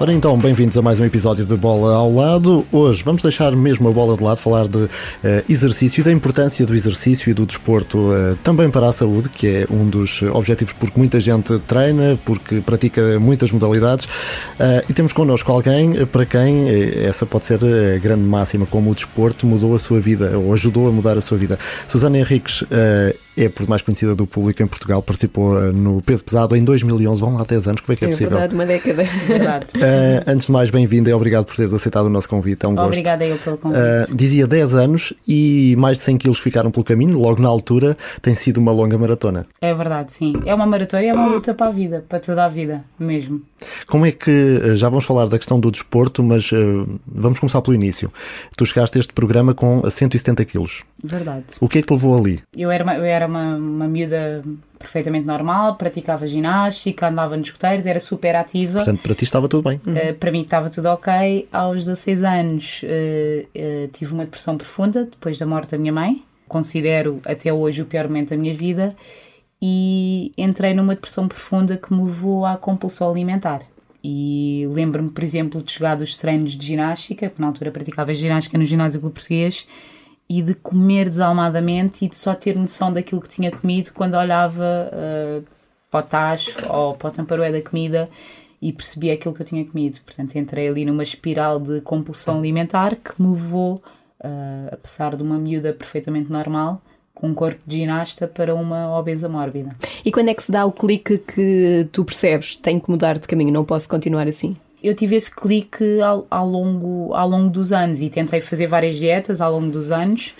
Ora então, bem-vindos a mais um episódio de Bola ao Lado. Hoje vamos deixar mesmo a bola de lado, falar de uh, exercício e da importância do exercício e do desporto uh, também para a saúde, que é um dos objetivos porque muita gente treina, porque pratica muitas modalidades. Uh, e temos connosco alguém para quem essa pode ser a grande máxima, como o desporto mudou a sua vida ou ajudou a mudar a sua vida. Susana Henriques é por mais conhecida do público em Portugal, participou no peso pesado em 2011, vão lá 10 anos, como é que é, é possível? É verdade, uma década. Verdade. Uh, antes de mais, bem-vinda e obrigado por teres aceitado o nosso convite. É um gosto. Obrigada eu pelo convite. Uh, dizia 10 anos e mais de 100 quilos ficaram pelo caminho, logo na altura tem sido uma longa maratona. É verdade, sim. É uma maratona e é uma luta para a vida, para toda a vida mesmo. Como é que, já vamos falar da questão do desporto, mas uh, vamos começar pelo início. Tu chegaste a este programa com 170 quilos. Verdade. O que é que te levou ali? Eu era uma, eu era uma, uma miúda perfeitamente normal, praticava ginástica, andava nos escuteiros, era super ativa. Portanto, para ti estava tudo bem? Uh, para mim estava tudo ok. Aos 16 anos uh, uh, tive uma depressão profunda depois da morte da minha mãe. Considero até hoje o pior momento da minha vida. E entrei numa depressão profunda que me levou à compulsão alimentar. E lembro-me, por exemplo, de chegar dos treinos de ginástica, porque na altura praticava ginástica no ginásio Clube Português, e de comer desalmadamente e de só ter noção daquilo que tinha comido quando olhava uh, para o tacho ou para o da comida e percebia aquilo que eu tinha comido. Portanto, entrei ali numa espiral de compulsão alimentar que me levou uh, a passar de uma miúda perfeitamente normal com um corpo de ginasta para uma obesa mórbida. E quando é que se dá o clique que tu percebes? Tenho que mudar de caminho, não posso continuar assim? Eu tive esse clique ao, ao, longo, ao longo dos anos e tentei fazer várias dietas ao longo dos anos.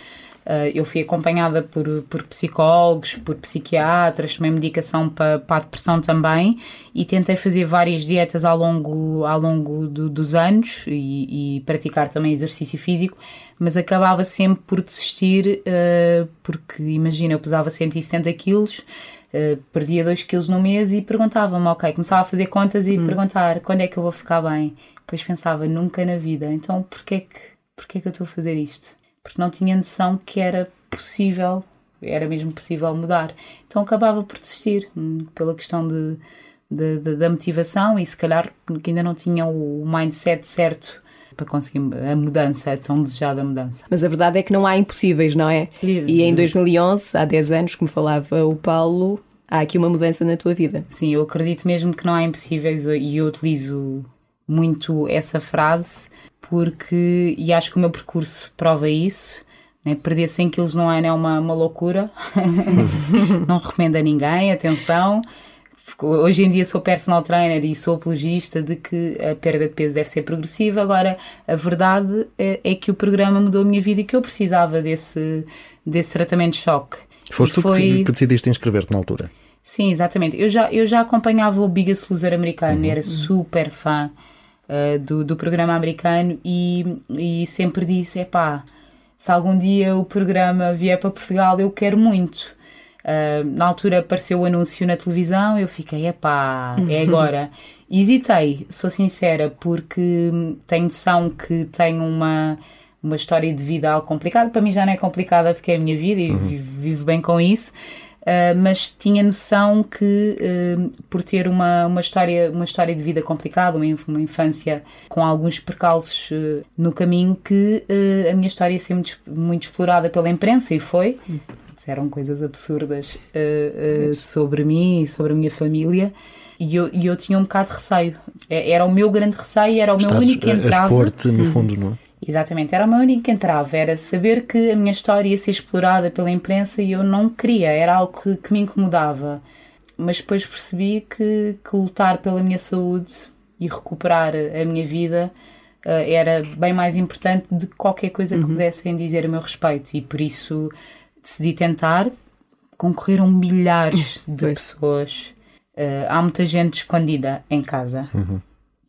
Uh, eu fui acompanhada por, por psicólogos, por psiquiatras, tomei medicação para, para a depressão também e tentei fazer várias dietas ao longo, ao longo do, dos anos e, e, praticar também exercício físico, mas acabava sempre por desistir uh, porque, imagina, eu pesava 170 quilos, Uh, perdia 2 quilos no mês e perguntava-me, ok, começava a fazer contas e hum. perguntar quando é que eu vou ficar bem. Depois pensava, nunca na vida, então porquê que, porquê que eu estou a fazer isto? Porque não tinha noção que era possível, era mesmo possível mudar. Então acabava por desistir, hum, pela questão de, de, de, da motivação e se calhar que ainda não tinha o mindset certo para conseguir a mudança, a tão desejada mudança. Mas a verdade é que não há impossíveis, não é? E em 2011, há 10 anos, como falava o Paulo, há aqui uma mudança na tua vida. Sim, eu acredito mesmo que não há impossíveis e eu utilizo muito essa frase porque, e acho que o meu percurso prova isso, né? perder 100 quilos não é, não é uma, uma loucura, não recomendo a ninguém, atenção, hoje em dia sou personal trainer e sou apologista de que a perda de peso deve ser progressiva. Agora, a verdade é, é que o programa mudou a minha vida e que eu precisava desse, desse tratamento de choque. Foste tu foi... que decidiste inscrever-te na altura? Sim, exatamente. Eu já, eu já acompanhava o Biggest Loser americano, uhum. era super fã uh, do, do programa americano e, e sempre disse: é pá, se algum dia o programa vier para Portugal, eu quero muito. Uh, na altura apareceu o anúncio na televisão, eu fiquei, epá, é agora. Hesitei, sou sincera, porque tenho noção que tenho uma, uma história de vida algo complicada. Para mim já não é complicada porque é a minha vida e uhum. vivo, vivo, bem com isso. Uh, mas tinha noção que uh, por ter uma, uma, história, uma história de vida complicada, uma, uma infância com alguns percalços uh, no caminho, que a minha história ia ser muito, muito explorada pela imprensa e foi. Disseram coisas absurdas uh, uh, sobre mim e sobre a minha família e eu, e eu tinha um bocado de receio. É, era o meu grande receio, era o meu único. Esporte, no uhum. fundo, não é? Exatamente, era o meu único que entrava, era saber que a minha história ia ser explorada pela imprensa e eu não queria, era algo que, que me incomodava. Mas depois percebi que, que lutar pela minha saúde e recuperar a minha vida uh, era bem mais importante do que qualquer coisa que uhum. pudessem dizer a meu respeito e por isso decidi tentar. Concorreram milhares de pessoas. Uh, há muita gente escondida em casa uhum.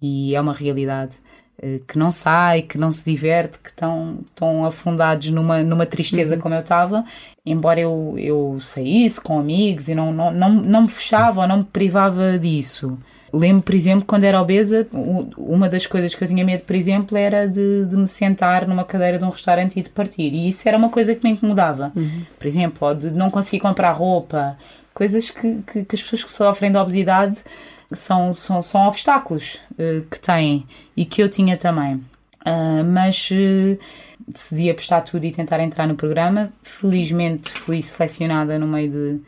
e é uma realidade uh, que não sai, que não se diverte, que estão, estão afundados numa, numa tristeza uhum. como eu estava. Embora eu, eu saísse com amigos e não, não, não, não me fechava ou não me privava disso. Lembro, por exemplo, quando era obesa, uma das coisas que eu tinha medo, por exemplo, era de, de me sentar numa cadeira de um restaurante e de partir. E isso era uma coisa que me incomodava. Uhum. Por exemplo, ou de não conseguir comprar roupa, coisas que, que, que as pessoas que sofrem de obesidade são, são, são obstáculos uh, que têm e que eu tinha também. Uh, mas uh, decidi apostar tudo e tentar entrar no programa. Felizmente fui selecionada no meio de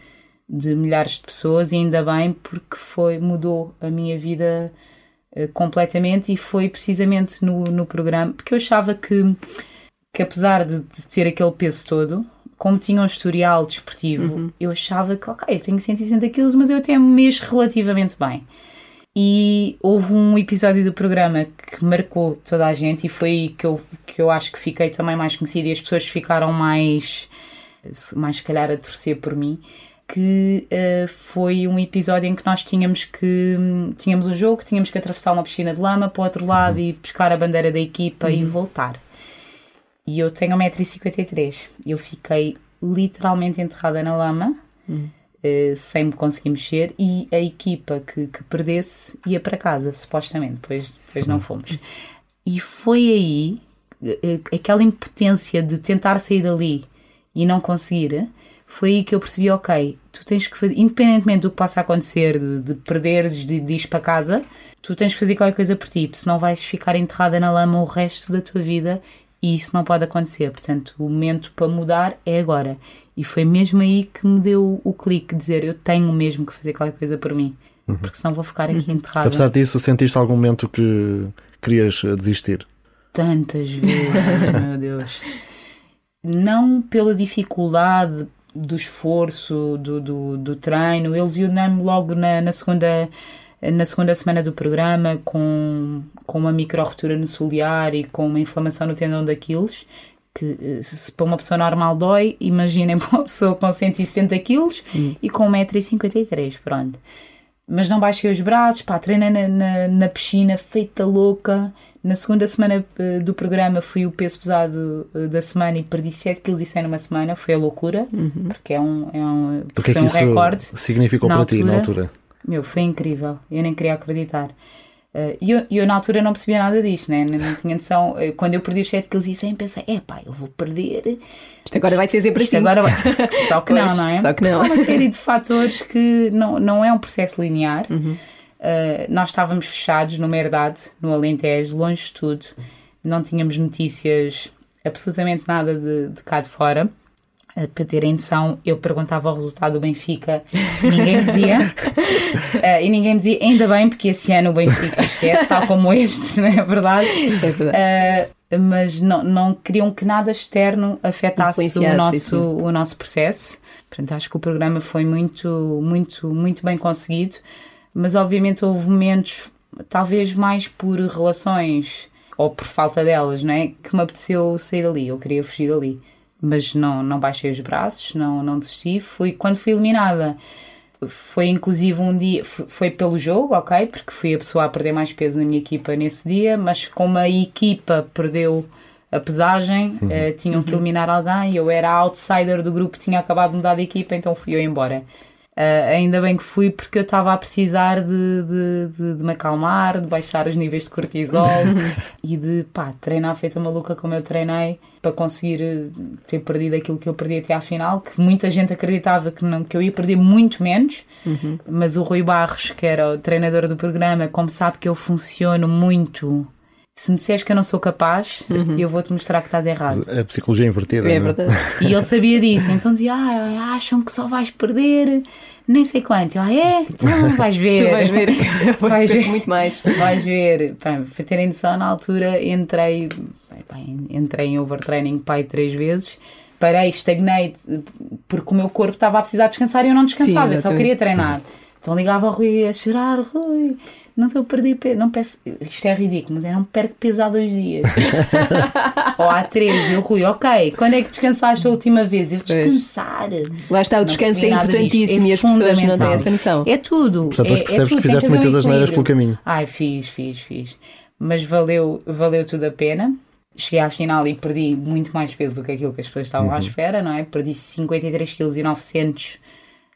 de milhares de pessoas e ainda bem porque foi mudou a minha vida uh, completamente e foi precisamente no, no programa porque eu achava que que apesar de, de ter aquele peso todo como tinha um historial desportivo uhum. eu achava que ok, eu tenho 160 quilos mas eu até me mexo relativamente bem e houve um episódio do programa que marcou toda a gente e foi aí que eu, que eu acho que fiquei também mais conhecida e as pessoas ficaram mais mais se calhar a torcer por mim que uh, foi um episódio em que nós tínhamos que tínhamos um jogo, tínhamos que atravessar uma piscina de lama para o outro lado uhum. e pescar a bandeira da equipa uhum. e voltar. E eu tenho 1,53m. Eu fiquei literalmente enterrada na lama, uhum. uh, sem me conseguir mexer, e a equipa que, que perdesse ia para casa, supostamente, depois, depois não fomos. E foi aí uh, aquela impotência de tentar sair dali e não conseguir foi aí que eu percebi, ok, tu tens que fazer, independentemente do que possa acontecer, de, de perderes, de, de ir para casa, tu tens que fazer qualquer coisa por ti, senão vais ficar enterrada na lama o resto da tua vida e isso não pode acontecer. Portanto, o momento para mudar é agora. E foi mesmo aí que me deu o clique de dizer eu tenho mesmo que fazer qualquer coisa por mim, uhum. porque senão vou ficar aqui uhum. enterrada. Apesar disso, sentiste algum momento que querias desistir? Tantas vezes, meu Deus. Não pela dificuldade, do esforço, do, do, do treino. Eles lesionaram-me logo na, na, segunda, na segunda semana do programa com, com uma micro-rotura no solear e com uma inflamação no tendão de Aquiles. Que eh, se para uma pessoa normal dói, imaginem uma pessoa com 170 quilos hum. e com 1,53m, pronto. Mas não baixei os braços, pá, treinei na, na, na piscina, feita louca, na segunda semana eh, do programa fui o peso pesado eh, da semana e perdi 7 kg e 100 numa semana. Foi a loucura, uhum. porque é um, é um, porque foi é um recorde. significou para altura, ti na altura? Meu, foi incrível. Eu nem queria acreditar. Uh, e eu, eu, na altura não percebia nada disto, né? não, não tinha noção. Quando eu perdi os 7 kg e 100 pensei, é pá, eu vou perder. Isto agora vai ser sempre Isto assim. Agora vai... Só que pois, não, não é? Só que não. Há uma série de fatores que não, não é um processo linear. Uhum Uh, nós estávamos fechados numa herdade, no Alentejo, longe de tudo. Não tínhamos notícias, absolutamente nada de, de cá de fora. Uh, para terem noção, eu perguntava o resultado do Benfica e ninguém me dizia. Uh, e ninguém me dizia, ainda bem, porque esse ano o Benfica esquece, tal como este, não é verdade? É verdade. mas não, não queriam que nada externo afetasse o nosso, o nosso processo. Portanto, acho que o programa foi muito, muito, muito bem conseguido mas obviamente houve momentos, talvez mais por relações ou por falta delas, não é? Que me apeteceu sair dali, eu queria fugir dali. Mas não, não baixei os braços, não, não desisti. Fui, quando fui eliminada, foi inclusive um dia, foi pelo jogo, ok? Porque fui a pessoa a perder mais peso na minha equipa nesse dia, mas como a equipa perdeu a pesagem, uhum. uh, tinham que uhum. eliminar alguém, eu era a outsider do grupo, tinha acabado de mudar de equipa, então fui eu embora. Uh, ainda bem que fui porque eu estava a precisar de, de, de, de, me acalmar, de baixar os níveis de cortisol e de pá, treinar feita maluca como eu treinei para conseguir eh, ter perdido aquilo que eu perdi até à final, que muita gente acreditava que, não, que eu ia perder muito menos, uhum. mas o Rui Barros, que era o treinador do programa, como sabe que eu funciono muito se me disseres que eu não sou capaz, uhum. eu vou-te mostrar que estás errado. A psicologia invertida. É, é verdade. E ele sabia disso, então dizia: ah, acham que só vais perder nem sei quanto. Eu, ah, é? Então vais ver. tu vais ver. vais ver muito mais. Vais ver. Para terem noção, na altura entrei, entrei em overtraining pai três vezes. Parei, estagnei, porque o meu corpo estava a precisar descansar e eu não descansava, Sim, eu só queria treinar. Então ligava ao Rui a chorar, Rui, não estou a perder peso. Não peço, isto é ridículo, mas eu não perco peso há dois dias. Ou há três. E o Rui, ok, quando é que descansaste a última vez? Eu descansar. Lá está, o descanso é importantíssimo é e as pessoas não têm essa noção. É tudo. Portanto, é, hoje percebes é que fizeste muitas asneiras pelo caminho. Ai, fiz, fiz, fiz. Mas valeu, valeu tudo a pena. Cheguei à final e perdi muito mais peso do que aquilo que as pessoas estavam uhum. à espera, não é? Perdi 53,9 kg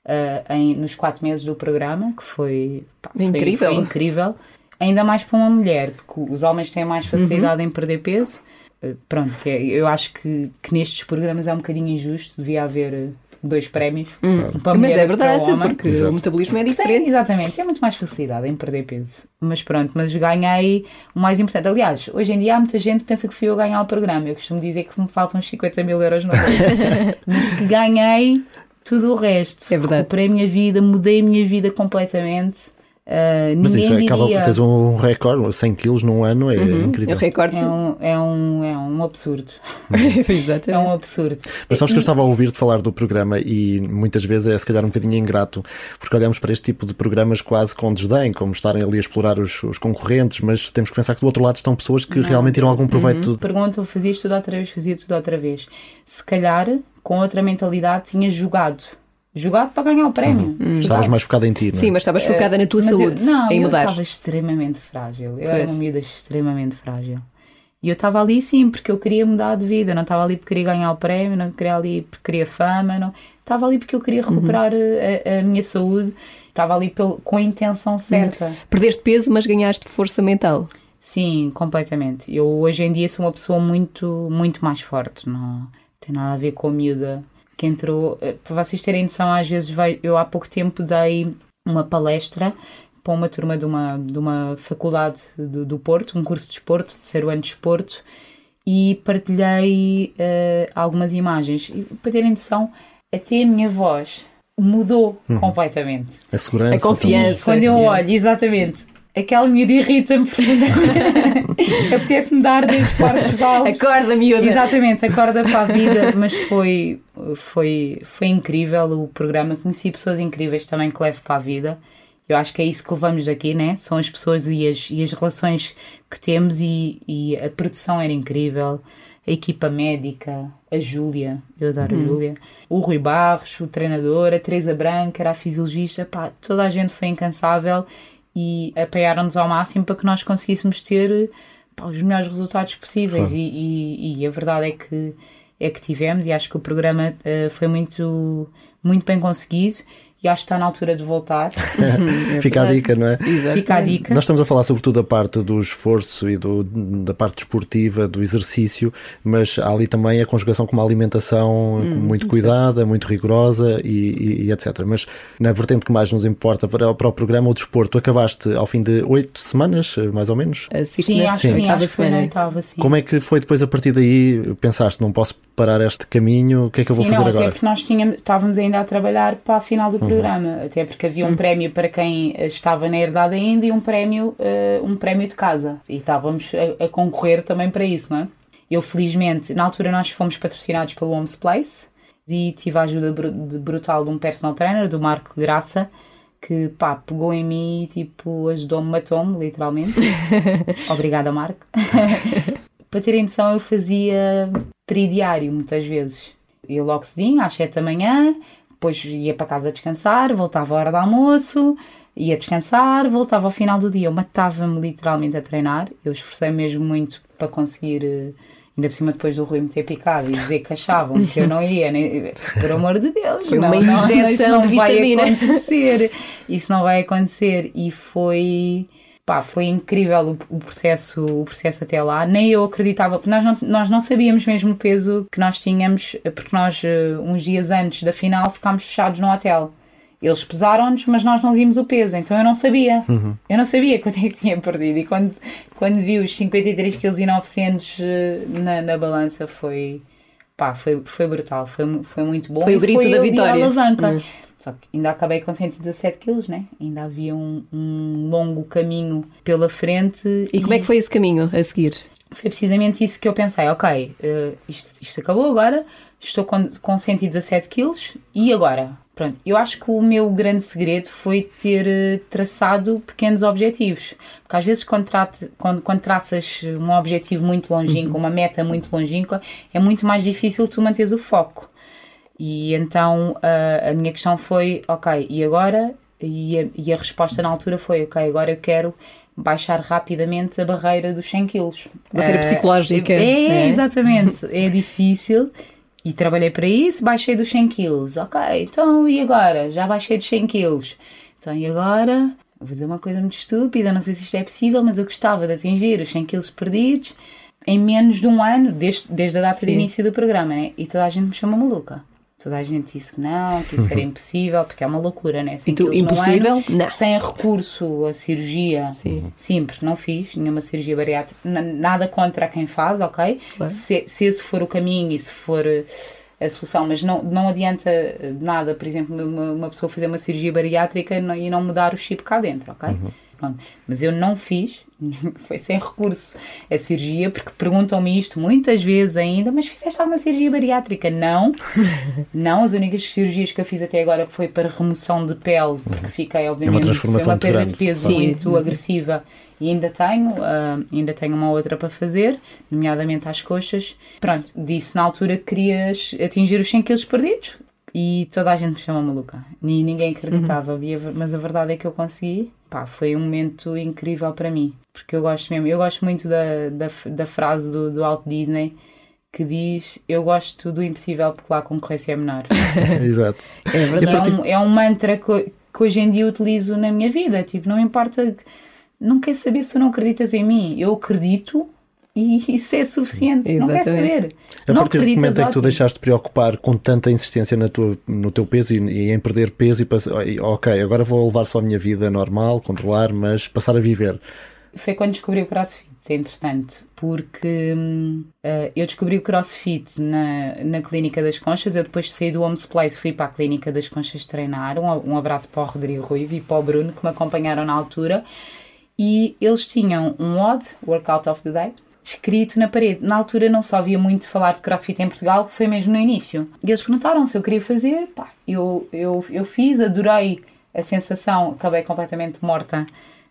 uh, em, nos quatro meses do programa, que foi, pá, foi- Incrível. foi incrível. Ainda mais para uma mulher, porque os homens têm mais facilidade em perder peso. Uh, pronto, que é- eu acho que, que nestes programas é um bocadinho injusto, devia haver uh, dois prémios. Um para a Mas mulher é outro para o verdade, homem. porque Exato. o metabolismo é Tem, diferente. exatamente, é muito mais facilidade em perder peso. Mas pronto, mas ganhei o mais importante. Aliás, hoje em dia há muita gente que pensa que fui eu a ganhar o programa. Eu costumo dizer que me faltam uns 50 mil euros no mas que ganhei tudo o resto. É verdade. Recuperei a minha vida, mudei a minha vida completamente. Ah, Mas isso é, diria. acaba, tens um recorde, 100 quilos num ano, é Eu incrível. recordo. É um, é, um, é um absurdo. É Exatamente. um absurdo. Mas sabes que eu estava a ouvir-te falar do programa e muitas vezes é se calhar um bocadinho ingrato, porque olhamos para este tipo de programas quase com desdém, como estarem ali a explorar os, os concorrentes, mas temos que pensar que do outro lado estão pessoas que realmente tiram algum proveito. Perguntam, fazias tudo outra vez, fazia tudo outra vez. Se calhar, com outra mentalidade, tinha jogado. Jogado para ganhar o prémio. Jogado. Estavas mais focado em ti, não é? Sim, mas estavas focada na tua Mas eu- saúde, não, em eu mudar. estava extremamente frágil. Eu era Pois. uma miúda extremamente frágil. E eu estava ali sim, porque eu queria mudar de vida. Não estava ali porque queria ganhar o prémio, não queria ali porque queria fama. Não. Estava ali porque eu queria Uhum. recuperar a, a minha saúde. Estava ali pel- com a intenção certa. Perdeste peso, mas ganhaste força mental. Sim, completamente. Eu hoje em dia sou uma pessoa muito, muito mais forte. Não tem nada a ver com a miúda que entrou. Eh, Para vocês terem noção, às vezes vai, eu há pouco tempo dei uma palestra para uma turma de uma, de uma faculdade do, do Porto, um curso de desporto, terceiro ano de desporto, e partilhei eh, algumas imagens. E para terem noção, até a minha voz mudou completamente. A segurança. A confiança. Quando eu Yeah. olho, exatamente, aquela miúda irrita-me profundamente. Apetece-me dar dois pares de aulas. Acorda, miúda. Exatamente, acorda para a vida, mas foi, foi, foi incrível o programa. Conheci pessoas incríveis também que levo para a vida. Eu acho que é isso que levamos daqui, né? São as pessoas e as, e as relações que temos, e, e a produção era incrível, a equipa médica, a Júlia, eu adoro a Júlia, o Rui Barros, o treinador, a Teresa Branca, era a fisiologista, pá, toda a gente foi incansável e apoiaram-nos ao máximo para que nós conseguíssemos ter pá, os melhores resultados possíveis. E, e- e a verdade é que é que tivemos e acho que o programa eh, foi muito muito bem conseguido e acho que está na altura de voltar Fica a dica, não é? fica a dica Nós estamos a falar sobretudo da parte do esforço e do, da parte desportiva, do exercício, mas há ali também a conjugação com uma alimentação muito cuidada, muito rigorosa e, e- e etc. Mas na vertente que mais nos importa para, para o programa, o desporto, acabaste ao fim de oito semanas, mais ou menos. Sim, na acho que sim, oitava acho que foi na semana. oitava, sim. Como é que foi depois a partir daí? Pensaste, não posso parar este caminho, o que é que eu vou Sim, fazer não, agora? até porque nós tínhamos, estávamos ainda a trabalhar para a final do programa, até porque havia um prémio para quem eh, estava na herdade ainda e um prémio, eh, um prémio de casa. E estávamos a, a concorrer também para isso, não é? Eu, felizmente, na altura nós fomos patrocinados pelo Homes Place e tive a ajuda de- brutal de um personal trainer, do Marco Graça, que pá, pegou em mim e tipo ajudou-me, matou-me, literalmente. Obrigada, Marco. Para terem noção, eu fazia tridiário muitas vezes. Ia logo cedinho, às 7 da manhã, depois ia para casa descansar, voltava à hora do almoço, ia descansar, voltava ao final do dia. Eu matava-me literalmente a treinar. Eu esforcei mesmo muito para conseguir, eh, ainda por cima depois do Rui me ter picado e dizer que achavam que eu não ia, nem, por amor de Deus, Foi não, uma não, não, isso injeção não de vai vitamina. acontecer. Isso não vai acontecer. E foi. Pá, foi incrível o, o processo, o processo até lá. Nem eu acreditava, porque nós não, nós não sabíamos mesmo o peso que nós tínhamos, porque nós, eh, uns dias antes da final, ficámos fechados no hotel. Eles pesaram-nos, mas nós não vimos o peso, então eu não sabia. Eu não sabia quanto é que tinha perdido. E quando, quando vi os 53,9 kg na, na balança, foi. Pá, foi, foi brutal, foi, foi muito bom. Foi o E grito da vitória. alavanca. Hum. Só que ainda acabei com 117 quilos, né? Ainda havia um, um longo caminho pela frente. E como é que foi esse caminho a seguir? Foi precisamente isso que eu pensei. Ok, eh, isto, isto acabou agora, estou com, com 117 quilos e agora? Pronto, eu acho que o meu grande segredo foi ter eh, traçado pequenos objetivos. Porque às vezes quando, trate- quando, quando traças um objetivo muito longínquo, uma meta muito longínqua, é muito mais difícil tu manteres o foco. E então a, a minha questão foi, ok, e agora? E a, e a resposta na altura foi, ok, agora eu quero baixar rapidamente a barreira dos 100 quilos. Barreira Eh, psicológica, É, né? exatamente. É difícil E trabalhei para isso, baixei dos 100 quilos. Ok, então e agora? Já baixei dos 100 quilos. Então e agora? Vou dizer uma coisa muito estúpida, não sei se isto é possível, mas eu gostava de atingir os 100 quilos perdidos em menos de um ano, desde, desde a data Sim. de início do programa, né? E toda a gente me chama maluca. Toda a gente disse que não, que isso era impossível, porque é uma loucura, né? 100 E tu, impossível? ano, Não. sem recurso a cirurgia. Sim. Sim, porque não fiz nenhuma cirurgia bariátrica. Nada contra quem faz, ok? Claro. Se, se esse for o caminho e se for eh, a solução, mas não, não adianta de nada, por exemplo, uma, uma pessoa fazer uma cirurgia bariátrica e não- e não mudar o chip cá dentro, ok? Pronto. Mas eu não fiz, foi sem recurso a cirurgia, porque perguntam-me isto muitas vezes ainda, mas fizeste alguma cirurgia bariátrica? Não, não, as únicas cirurgias que eu fiz até agora foi para remoção de pele, porque fiquei, obviamente, foi transformação uma perda grande, de peso claro. muito agressiva e ainda tenho, ah, ainda tenho uma outra para fazer, nomeadamente às coxas. Pronto, disse na altura que querias atingir os 100 kg perdidos e toda a gente me chama maluca. E ninguém acreditava, ver- mas a verdade é que eu consegui. Pá, foi um momento incrível para mim, porque eu gosto mesmo, eu gosto muito da, da, da frase do, do Walt Disney que diz: Eu gosto do impossível porque lá a concorrência é menor. Exato. É verdade. É um, é um mantra que, que hoje em dia utilizo na minha vida. Tipo, não importa, não quer saber se tu não acreditas em mim. Eu acredito e isso é suficiente. Não quer Exatamente. saber. A não partir acreditas, momento é que tu deixaste de preocupar com tanta insistência na tua, no teu peso e, e em perder peso e passar, e, ok, agora vou levar só a minha vida normal, controlar, mas passar a viver. Foi quando descobri o crossfit, entretanto, porque hum, eh, eu descobri o crossfit na, na Clínica das Conchas. Eu depois de sair do Homes Place fui para a Clínica das Conchas treinar. Um, um abraço para o Rodrigo Ruivo e para o Bruno que me acompanharam na altura. E eles tinham um WOD, Workout of the Day, escrito na parede. Na altura não só havia muito falar de crossfit em Portugal, foi mesmo no início. E eles perguntaram se eu queria fazer. Pá, eu, eu, eu fiz, adorei a sensação, acabei completamente morta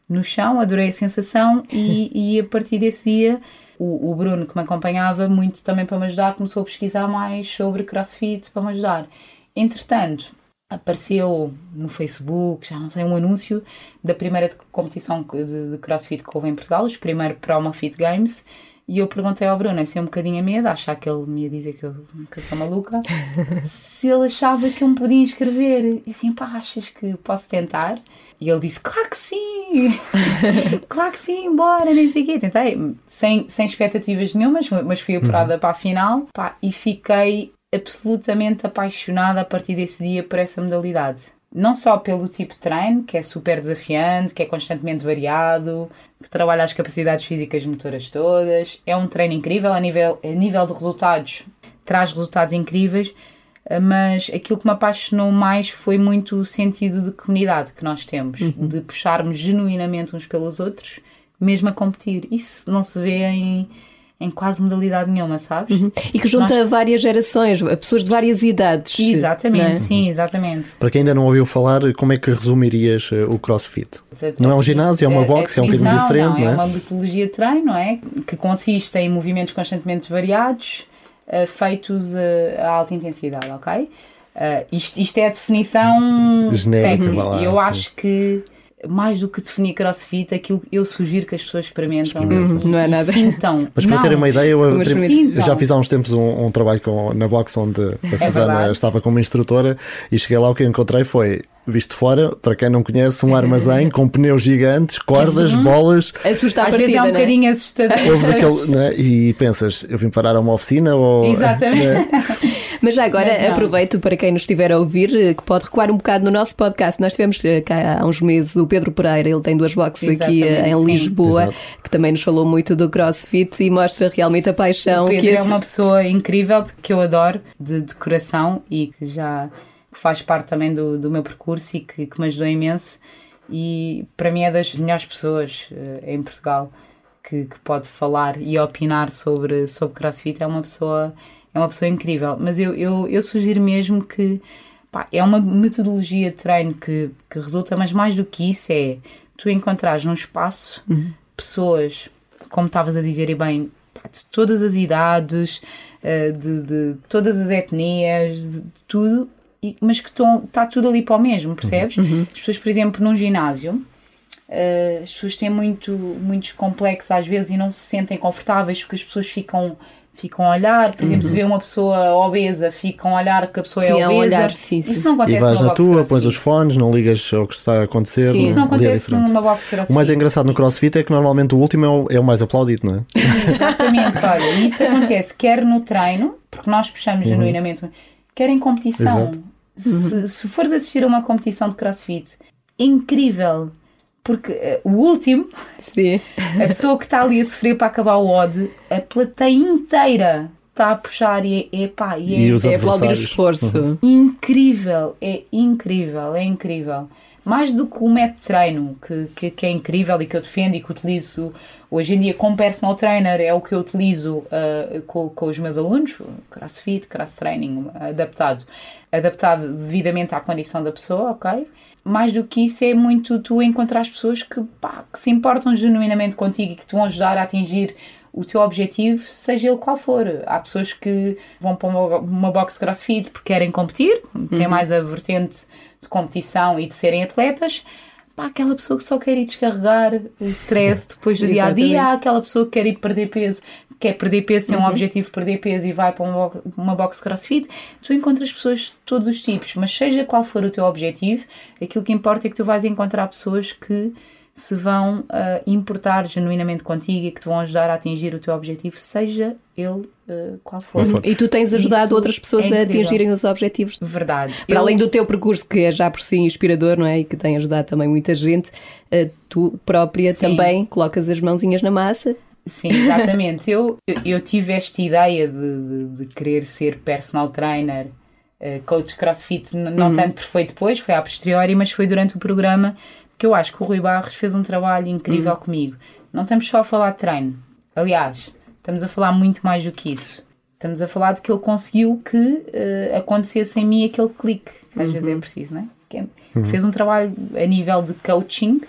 no chão, adorei a sensação e, e a partir desse dia o, o Bruno que me acompanhava muito também para me ajudar começou a pesquisar mais sobre crossfit para me ajudar. Entretanto, apareceu no Facebook, já não sei, um anúncio da primeira competição de, de crossfit que houve em Portugal, os primeiros Promo Fit Games, e eu perguntei ao Bruno, assim um bocadinho a medo, achar que ele me ia dizer que eu, que eu sou maluca, se ele achava que eu me podia inscrever. E assim, pá, achas que posso tentar? E ele disse, claro que sim! claro que sim, bora, nem sei o quê. Tentei, sem, sem expectativas nenhumas, mas fui apurada para a final, pá, e fiquei absolutamente apaixonada a partir desse dia por essa modalidade. Não só pelo tipo de treino, que é super desafiante, que é constantemente variado, que trabalha as capacidades físicas motoras todas. É um treino incrível a nível, a nível de resultados, traz resultados incríveis, eh, mas aquilo que me apaixonou mais foi muito o sentido de comunidade que nós temos, de puxarmos genuinamente uns pelos outros, mesmo a competir. Isso não se vê em, em quase modalidade nenhuma, sabes? E que junta várias gerações, pessoas de várias idades. Exatamente, é? sim, exatamente. Para quem ainda não ouviu falar, como é que resumirias eh, o CrossFit? Não é um ginásio, é uma A boxe, é um bocadinho diferente, não, não é? é uma metodologia de treino, não é? Que consiste em movimentos constantemente variados, eh, feitos eh, a alta intensidade, ok? Eh, isto, isto é a definição Genérica, técnica. lá, Eu sim. acho que mais do que definir crossfit, aquilo eu sugiro que as pessoas experimentam Experimentem. e, Não é nada. sintam. Mas para Não, terem uma ideia, eu, eu já fiz há uns tempos um, um trabalho com, na box onde a Susana verdade. estava como instrutora e cheguei lá o que encontrei foi, visto fora, para quem não conhece, um armazém com pneus gigantes, cordas, bolas. Assusta a Às partida, vezes é um não é? bocadinho assustador. Ouves aquele, não é? E pensas, eu vim parar a uma oficina ou. Exatamente. não é? Mas já agora Mas aproveito para quem nos estiver a ouvir eh, que pode recuar um bocado no nosso podcast. Nós tivemos eh, cá há uns meses o Pedro Pereira, ele tem duas boxes aqui eh, Exatamente, em sim. Lisboa, Exato. que também nos falou muito do CrossFit e mostra realmente a paixão O Pedro que é esse- uma pessoa incrível que eu adoro, de, de coração e que já faz parte também do, do meu percurso e que, que me ajudou imenso. E para mim é das melhores pessoas em Portugal que, que pode falar e opinar sobre, sobre crossfit. É uma pessoa, é uma pessoa incrível. Mas eu, eu, eu sugiro mesmo que pá, é uma metodologia de treino que, que resulta, mas mais do que isso é tu encontrares num espaço pessoas, como estavas a dizer e bem, pá, de todas as idades, eh, de, de todas as etnias, de, de tudo, e- mas que estão, está tudo ali para o mesmo, percebes? As pessoas, por exemplo, num ginásio, eh, as pessoas têm muito, muitos complexos às vezes e não se sentem confortáveis porque as pessoas ficam ficam a olhar, por exemplo, se vê uma pessoa obesa, ficam a olhar que a pessoa Sim, é obesa. olhar, sim, sim. Isso não acontece E vais na tua, crossfit. pões os fones, não ligas ao que está a acontecer. Sim. Isso não acontece diferente. numa box crossfit. O mais engraçado no crossfit é que normalmente o último é o, é o mais aplaudido, não é? Exatamente, olha, isso acontece quer no treino, porque nós puxamos genuinamente, quer em competição. Exato. Se, se fores assistir a uma competição de crossfit, é incrível, porque eh, o último, Sim. a pessoa que está ali a sofrer para acabar o odd, a plateia inteira está a puxar e é, é pá, e é, E os É aplaudir o esforço. incrível, é incrível, é incrível. Mais do que o método de treino, que, que, que é incrível e que eu defendo e que utilizo hoje em dia como personal trainer, é o que eu utilizo uh, com, com os meus alunos, crossfit, cross training, adaptado, adaptado devidamente à condição da pessoa, ok? Mais do que isso é muito tu encontrar as pessoas que, pá, que se importam genuinamente contigo e que te vão ajudar a atingir o teu objetivo, seja ele qual for. Há pessoas que vão para uma, uma box crossfit porque querem competir, tem mais a vertente de competição e de serem atletas. Pá, aquela pessoa que só quer ir descarregar o stress depois do dia a dia, aquela pessoa que quer ir perder peso, quer perder peso, tem um objetivo de perder peso e vai para uma, bo- uma box crossfit. Tu encontras pessoas de todos os tipos, mas seja qual for o teu objetivo, aquilo que importa é que tu vais encontrar pessoas que se vão ah, importar genuinamente contigo e que te vão ajudar a atingir o teu objetivo, seja ele ah, qual for. For. E tu tens ajudado Isso outras pessoas é a atingirem os objetivos. Verdade. Para Eu- além do teu percurso, que é já por si inspirador, não é? E que tem ajudado também muita gente, eh, tu própria Sim. também colocas as mãozinhas na massa. Sim, exatamente. eu, eu, tive esta ideia de, de, de querer ser personal trainer, eh, coach crossfit, não tanto porque foi depois, foi a posteriori, mas foi durante o programa que eu acho que o Rui Barros fez um trabalho incrível comigo. Não estamos só a falar de treino. Aliás, estamos a falar muito mais do que isso. Estamos a falar de que ele conseguiu que eh, acontecesse em mim aquele clique, que às vezes é preciso, não é? É- Fez um trabalho a nível de coaching,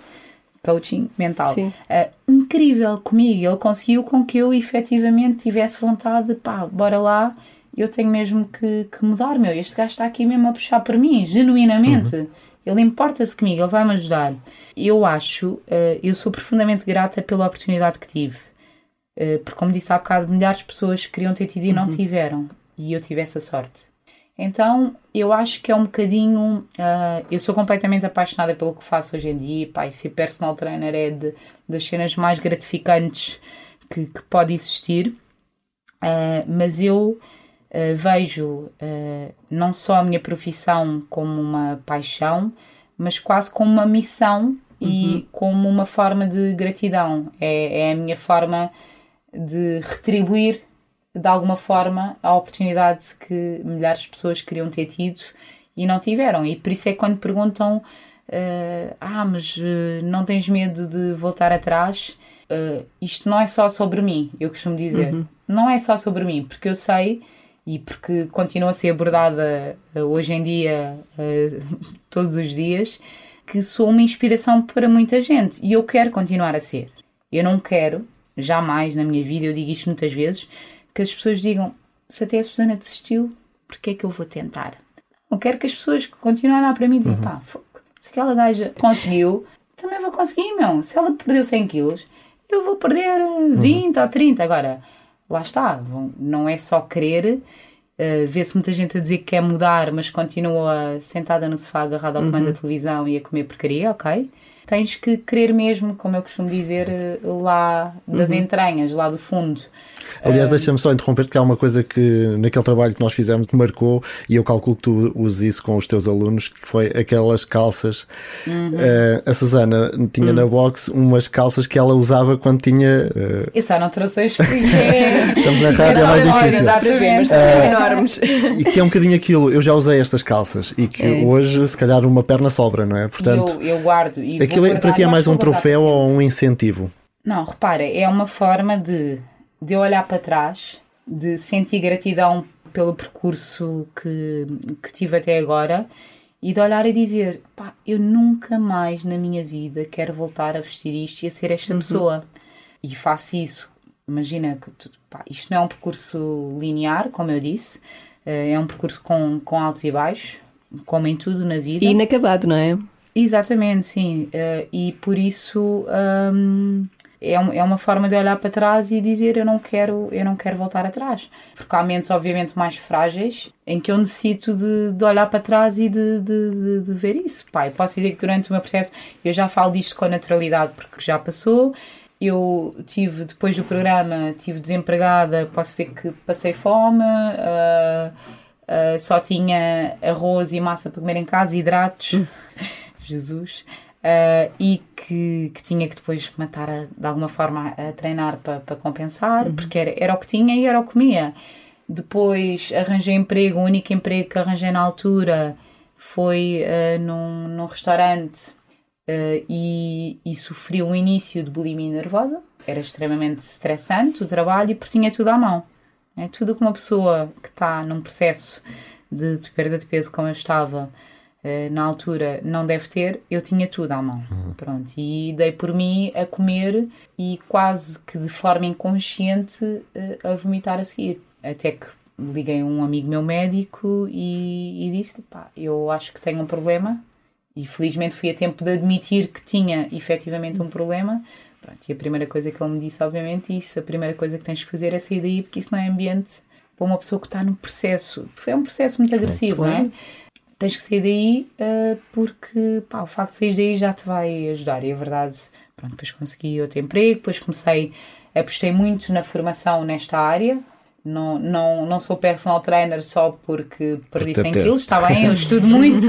coaching mental, Sim. Uh, incrível comigo. Ele conseguiu com que eu efetivamente tivesse vontade de pá, bora lá, eu tenho mesmo que, que mudar, meu. Este gajo está aqui mesmo a puxar por mim, genuinamente. Ele importa-se comigo, ele vai-me ajudar. Eu acho, uh, eu sou profundamente grata pela oportunidade que tive. Uh, porque, como disse há bocado, milhares de pessoas queriam ter tido e não tiveram. E eu tive essa sorte. Então, eu acho que é um bocadinho. ah, eu sou completamente apaixonada pelo que faço hoje em dia. Pá, e ser personal trainer é de, das cenas mais gratificantes que, que pode existir. Ah, mas eu ah, vejo não só a minha profissão como uma paixão, mas quase como uma missão e como uma forma de gratidão. É, é a minha forma de retribuir de alguma forma a oportunidade que milhares de pessoas queriam ter tido e não tiveram. E por isso é quando perguntam eh, ah, mas eh, não tens medo de voltar atrás? Eh, isto não é só sobre mim, eu costumo dizer. Não é só sobre mim, porque eu sei e porque continua a ser abordada hoje em dia, todos os dias, que sou uma inspiração para muita gente e eu quero continuar a ser. Eu não quero, jamais na minha vida, eu digo isto muitas vezes, que as pessoas digam se até a Susana desistiu, porque é que eu vou tentar? Eu quero que as pessoas continuem a olhar para mim e dizer, pá, fogo, se aquela gaja conseguiu, também vou conseguir, meu. Se ela perdeu 100 quilos, eu vou perder eh, 20 ou 30. Agora, lá está, não é só querer. Uh, Vê-se muita gente a dizer que quer mudar, mas continua sentada no sofá, agarrada ao comando da televisão e a comer porcaria, ok? Tens que querer mesmo, como eu costumo dizer, uh, lá das entranhas, lá do fundo. Aliás, deixa-me só interromper-te que há uma coisa que naquele trabalho que nós fizemos que marcou, e eu calculo que tu uses isso com os teus alunos, que foi aquelas calças. Eh, a Susana tinha na box umas calças que ela usava quando tinha. eh, Eu só não trouxe hoje porque é. Estamos na rádio, é mais difícil. Dá para ver. Mas são enormes. e que é um bocadinho aquilo. Eu já usei estas calças e que É. hoje, se calhar, uma perna sobra, não é? Portanto, eu, eu guardo. E aquilo é- para ti é mais um troféu ou um incentivo? Não, repara, é uma forma de, de eu olhar para trás, de sentir gratidão pelo percurso que, que tive até agora e de olhar e dizer: pá, eu nunca mais na minha vida quero voltar a vestir isto e a ser esta pessoa. E faço isso. Imagina que tu- pá, isto não é um percurso linear, como eu disse, eh, é um percurso com, com altos e baixos, como em tudo na vida. E inacabado, não é? Exatamente, sim. Eh, e por isso hum, é, um, é uma forma de olhar para trás e dizer eu não quero eu não quero voltar atrás. Porque há mentes obviamente mais frágeis em que eu necessito de, de olhar para trás e de, de, de, ver isso. Pai posso dizer que durante o meu processo eu já falo disto com naturalidade porque já passou. Eu tive depois do programa tive desempregada posso dizer que passei fome uh, uh, só tinha arroz e massa para comer em casa hidratos Jesus uh, e que, que tinha que depois matar a, de alguma forma a treinar para, para compensar, uhum. porque era, era o que tinha e era o que comia. Depois arranjei emprego, o único emprego que arranjei na altura foi uh, num, num restaurante uh, e, e sofri um início de bulimia nervosa. Era extremamente estressante o trabalho e por tinha tudo à mão. É tudo que uma pessoa que está num processo de, de perda de peso como eu estava na altura não deve ter, eu tinha tudo à mão. Uhum. Pronto, e dei por mim a comer e quase que de forma inconsciente uh, a vomitar a seguir. Até que liguei a um amigo meu médico e, e disse: pá, eu acho que tenho um problema. E felizmente fui a tempo de admitir que tinha efetivamente um problema. Pronto, e a primeira coisa que ele me disse, obviamente, é isso: a primeira coisa que tens que fazer é sair daí, porque isso não é ambiente para uma pessoa que está no processo. Foi um processo muito agressivo, não é? Tens que sair daí uh, porque pá, o facto de sair daí já te vai ajudar. E a verdade, pronto, depois consegui outro emprego, depois comecei, apostei muito na formação nesta área. Não, não, não sou personal trainer só porque perdi 100 quilos, está bem, eu estudo muito.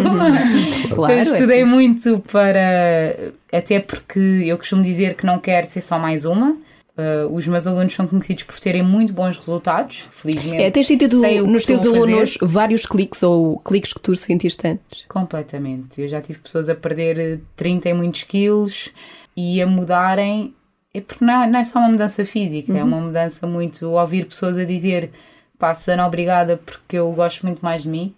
claro, eu estudei é muito para. Até porque eu costumo dizer que não quero ser só mais uma. Uh, os meus alunos são conhecidos por terem muito bons resultados, felizmente. É, tens sentido nos teus alunos fazer. vários cliques ou cliques que tu sentiste antes? Completamente. Eu já tive pessoas a perder 30 e muitos quilos e a mudarem. É porque não é, não é só uma mudança física, é uhum. é uma mudança muito. Ouvir pessoas a dizer pá, Susana, obrigada porque eu gosto muito mais de mim.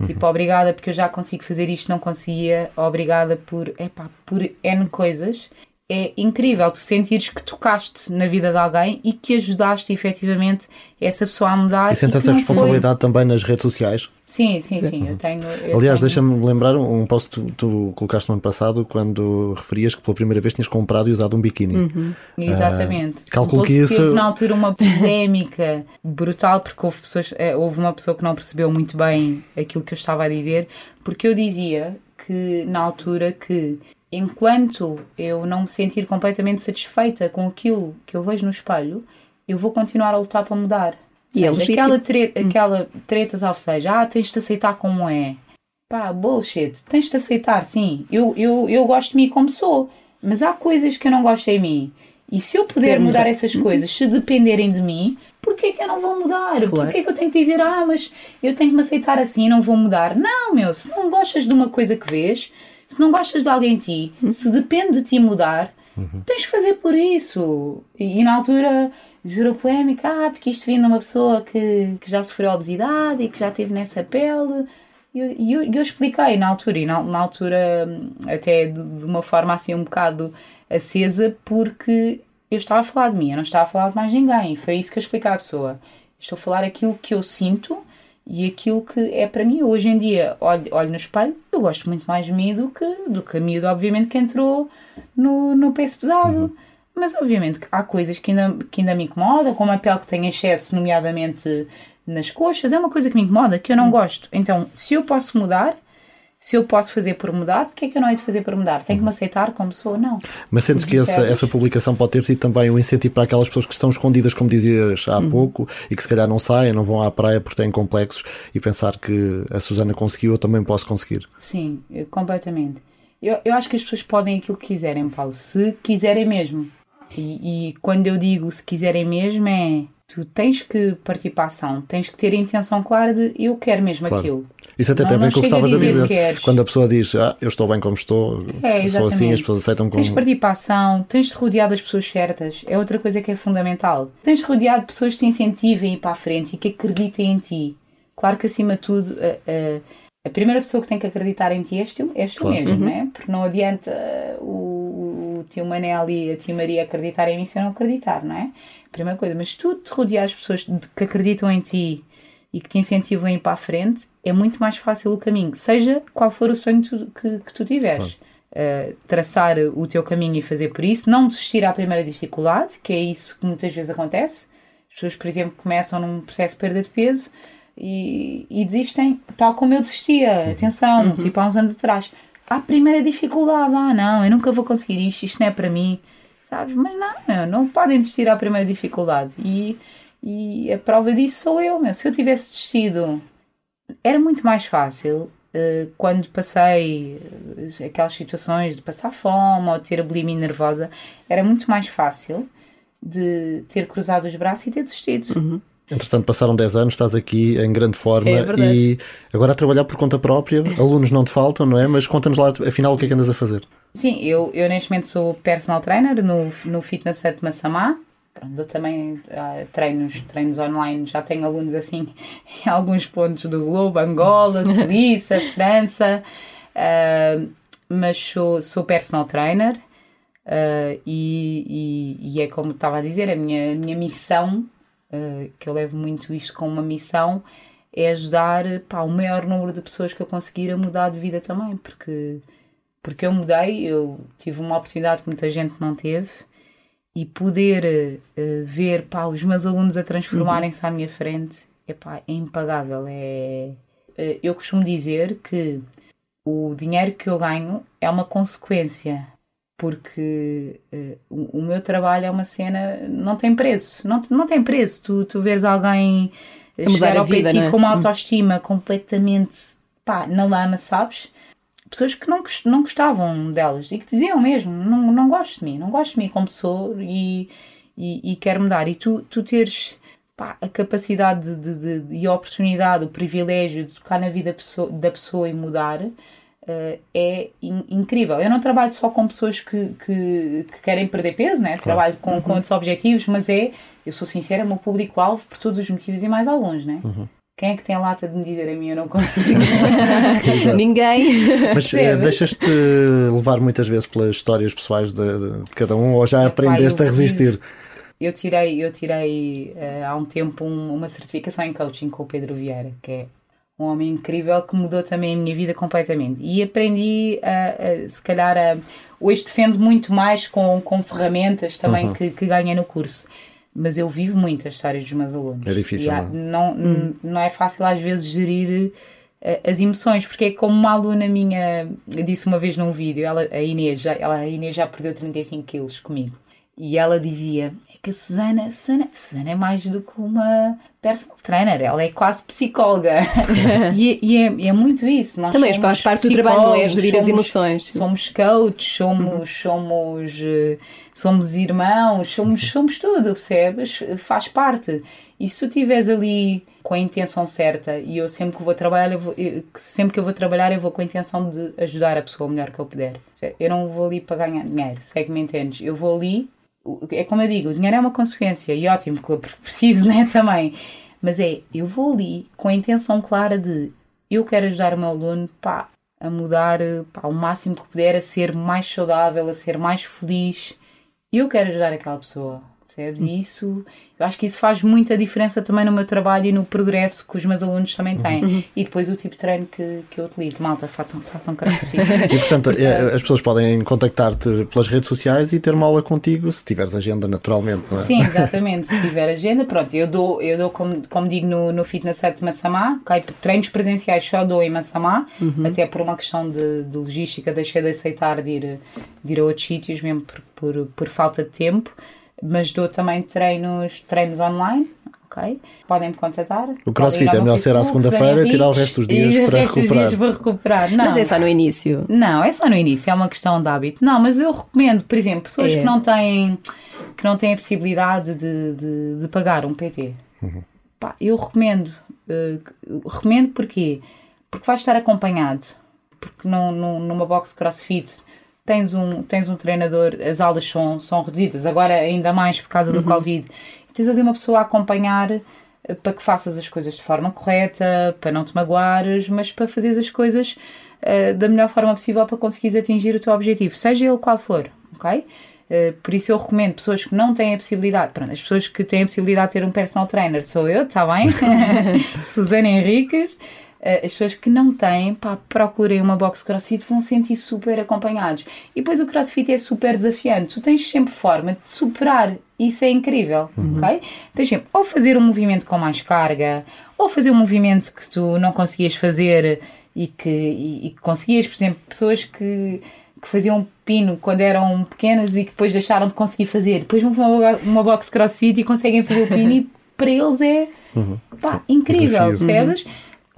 Uhum. Tipo, obrigada porque eu já consigo fazer isto, não conseguia. Obrigada por, epá, por N coisas é incrível tu sentires que tocaste na vida de alguém e que ajudaste efetivamente essa pessoa a mudar. E sentes essa responsabilidade foi... também nas redes sociais? Sim, sim, sim. Eu tenho, eu Aliás, tenho... deixa-me lembrar um post que tu, tu, colocaste no ano passado quando referias que pela primeira vez tinhas comprado e usado um biquíni. Uhum. Exatamente. Uh, calculo que isso. Teve na altura uma polémica brutal porque houve, pessoas, eh, houve uma pessoa que não percebeu muito bem aquilo que eu estava a dizer, porque eu dizia que na altura que enquanto eu não me sentir completamente satisfeita com aquilo que eu vejo no espelho, eu vou continuar a lutar para mudar. E é seja, é aquela, tre hum. aquela treta, ou seja, ah, tens de aceitar como é. Pá, bullshit, tens de aceitar, sim. Eu, eu, eu gosto de mim como sou, mas há coisas que eu não gosto em mim. E se eu puder mudar, essas uhum. coisas, se dependerem de mim, porquê que eu não vou mudar? Claro. Porquê que eu tenho que dizer, ah, mas eu tenho que me aceitar assim e não vou mudar? Não, meu, se não gostas de uma coisa que vês, se não gostas de alguém de ti, uhum. se depende de ti mudar, uhum. tens que fazer por isso. E, e, na altura gerou polémica, ah, porque isto vindo de uma pessoa que, que já sofreu obesidade e que já teve nessa pele. E eu, eu, eu, expliquei na altura, e na, na altura até de, de, uma forma assim um bocado acesa, porque eu estava a falar de mim, eu não estava a falar de mais ninguém. Foi isso que eu expliquei à pessoa. Estou a falar aquilo que eu sinto e aquilo que é para mim hoje em dia olho, olho no espelho eu gosto muito mais de mim do que do que a miúdo obviamente que entrou no, no peso pesado uhum. mas obviamente há coisas que ainda, que ainda me incomodam como a pele que tem excesso nomeadamente nas coxas é uma coisa que me incomoda que eu não uhum. gosto então se eu posso mudar se eu posso fazer por mudar, porque é que eu não hei de fazer por mudar? Tenho que me uhum. aceitar como sou, não. Mas sentes que essa, essa, publicação pode ter sido também um incentivo para aquelas pessoas que estão escondidas, como dizias há uhum. pouco, e que se calhar não saem, não vão à praia porque têm complexos, e pensar que a Susana conseguiu, eu também posso conseguir. Sim, completamente. Eu, eu acho que as pessoas podem aquilo que quiserem, Paulo, se quiserem mesmo. E, e quando eu digo se quiserem mesmo, é tu tens que partir para a ação, tens que ter a intenção clara de eu quero mesmo claro. aquilo. Isso até não, tem a ver com o que estavas a dizer. dizer. Quando a pessoa diz, ah, eu estou bem como estou, é, sou assim, as pessoas aceitam como. Tens de partir para a ação, tens de rodear das pessoas certas, é outra coisa que é fundamental. Tens de rodear de pessoas que te incentivem a ir para a frente e que acreditem em ti. Claro que acima de tudo, a, a, a primeira pessoa que tem que acreditar em ti és tu, és tu claro. mesmo, uhum. não é? Porque não adianta o, o tio Manel e a tia Maria acreditarem em mim se eu não acreditar, não é? Primeira coisa, mas tu te rodear as pessoas que acreditam em ti e que te incentivam a ir para a frente, é muito mais fácil o caminho, seja qual for o sonho tu, que, que, tu tiveres. Claro. uh, traçar o teu caminho e fazer por isso, não desistir à primeira dificuldade, que é isso que muitas vezes acontece. As pessoas, por exemplo, começam num processo de perda de peso e, e desistem, tal como eu desistia, uhum. atenção, uhum. tipo há uns anos atrás. À primeira dificuldade, ah não, eu nunca vou conseguir isto, isto não é para mim, sabes? Mas não, meu, não podem desistir à primeira dificuldade. E, e a prova disso sou eu, meu. Se eu tivesse desistido, era muito mais fácil eh, quando passei eh, aquelas situações de passar fome ou ter a bulimia nervosa, era muito mais fácil de ter cruzado os braços e ter desistido. Uhum. Entretanto, passaram 10 anos, estás aqui em grande forma é e agora a trabalhar por conta própria. Alunos não te faltam, não é? Mas conta-nos lá, afinal, o que é que andas a fazer? Sim, eu, eu neste momento sou personal trainer no, no Fitness Set Massamá. Pronto, eu também uh, treinos, treinos online, já tenho alunos assim em alguns pontos do globo, Angola, Suíça, França, uh, mas sou, sou personal trainer uh, e, e, e, é como estava a dizer, a minha, a minha missão, que eu levo muito isto como uma missão, é ajudar pá, o maior número de pessoas que eu conseguir a mudar de vida também, porque, porque eu mudei, eu tive uma oportunidade que muita gente não teve e poder uh, ver pá, os meus alunos a transformarem-se à minha frente epá, é impagável. É, uh, eu costumo dizer que o dinheiro que eu ganho é uma consequência, porque uh, o, o, meu trabalho é uma cena, não tem preço, não, não tem preço. Tu, tu vês alguém chegar ao pé de ti é? com uma autoestima completamente pá, na lama, sabes? pessoas que não, não gostavam delas e que diziam mesmo: não, não gosto de mim, não gosto de mim como sou e, e, e quero mudar. E tu, tu teres pá, a capacidade de, de, de, e a oportunidade, o privilégio de tocar na vida pessoa, da pessoa e mudar. Uh, é in, incrível. Eu não trabalho só com pessoas que, que, que querem perder peso, né? Claro. trabalho com, uhum. com outros objetivos, mas é, eu sou sincera, o meu público-alvo por todos os motivos e mais alguns. Né? Uhum. Quem é que tem a lata de me dizer a mim eu não consigo? Ninguém. Mas eh, deixas-te levar muitas vezes pelas histórias pessoais de, de cada um ou já aprendeste a resistir? Eu tirei, eu tirei uh, há um tempo um, uma certificação em coaching com o Pedro Vieira, que é um homem incrível que mudou também a minha vida completamente. E aprendi, a, a se calhar, a, hoje defendo muito mais com, com ferramentas também uhum. que, que ganhei no curso mas eu vivo muito as histórias dos meus alunos. É difícil. Há, não, hum. não é fácil às vezes gerir uh, as emoções, porque é como uma aluna minha disse uma vez num vídeo, ela, a, Inês já, ela, a Inês já perdeu 35 quilos comigo, e ela dizia: que a Susana, Susana, Susana é mais do que uma personal trainer, ela é quase psicóloga. e, e é, é, muito isso. Nós Também faz parte do trabalho, não é? Gerir somos, as emoções. Somos coaches, somos, uhum. somos, eh, somos irmãos, somos, somos tudo, percebes? Faz parte. E se tu estiveres ali com a intenção certa, e eu sempre que vou trabalhar, eu vou, eu, sempre que eu vou trabalhar, eu vou com a intenção de ajudar a pessoa o melhor que eu puder. Eu não vou ali para ganhar dinheiro, segue me entendes? Eu vou ali é como eu digo, o dinheiro é uma consequência e ótimo, porque preciso, né, também. Mas é, eu vou ali com a intenção clara de eu quero ajudar o meu aluno, pá, a mudar pá, o máximo que puder, a ser mais saudável, a ser mais feliz. Eu quero ajudar aquela pessoa, percebes? E isso eu acho que isso faz muita diferença também no meu trabalho e no progresso que os meus alunos também têm. Uhum. E depois o tipo de treino que, que eu utilizo. Malta, façam, façam crossfit. e portanto, é, as pessoas podem contactar-te pelas redes sociais e ter uma aula contigo se tiveres agenda, naturalmente, não é? Sim, exatamente. se tiver agenda, pronto, eu dou, eu dou como, como digo no, no Fitness Set Massamá, okay? treinos presenciais só dou em Massamá, uhum. até por uma questão de, de logística, deixei de aceitar de ir, de ir a outros sítios, mesmo por, por, por falta de tempo mas dou também treinos, treinos online. ok? Podem me contatar. O crossfit é melhor ser à segunda-feira e tirar o resto dos dias para recuperar. Dias para recuperar. Não. Mas é só no início. Não, é só no início, é uma questão de hábito. Não, mas eu recomendo, por exemplo, pessoas é. que não têm que não têm a possibilidade de, de, de pagar um PT. Uhum. Pá, eu recomendo. Uh, recomendo porquê? Porque vais estar acompanhado. Porque no, no, numa box crossfit tens um, tens um treinador, as aulas são, são reduzidas, agora ainda mais por causa do uhum. Covid, e tens ali uma pessoa a acompanhar eh, para que faças as coisas de forma correta, para não te magoares, mas para fazeres as coisas uh, da melhor forma possível para conseguires atingir o teu objetivo, seja ele qual for, ok? Uh, por isso eu recomendo pessoas que não têm a possibilidade, pronto, as pessoas que têm a possibilidade de ter um personal trainer sou eu, está bem? Susana Henriques, as pessoas que não têm, pá, procurem uma box crossfit, vão sentir super acompanhados. E depois o crossfit é super desafiante. Tu tens sempre forma de superar. Isso é incrível, Uhum. ok? Tens sempre ou fazer um movimento com mais carga, ou fazer um movimento que tu não conseguias fazer e que, e, e conseguias, por exemplo, pessoas que, que faziam pino quando eram pequenas e que depois deixaram de conseguir fazer. Depois vão para uma, uma box crossfit e conseguem fazer o pino e para eles é pá, incrível, Desafio. percebes?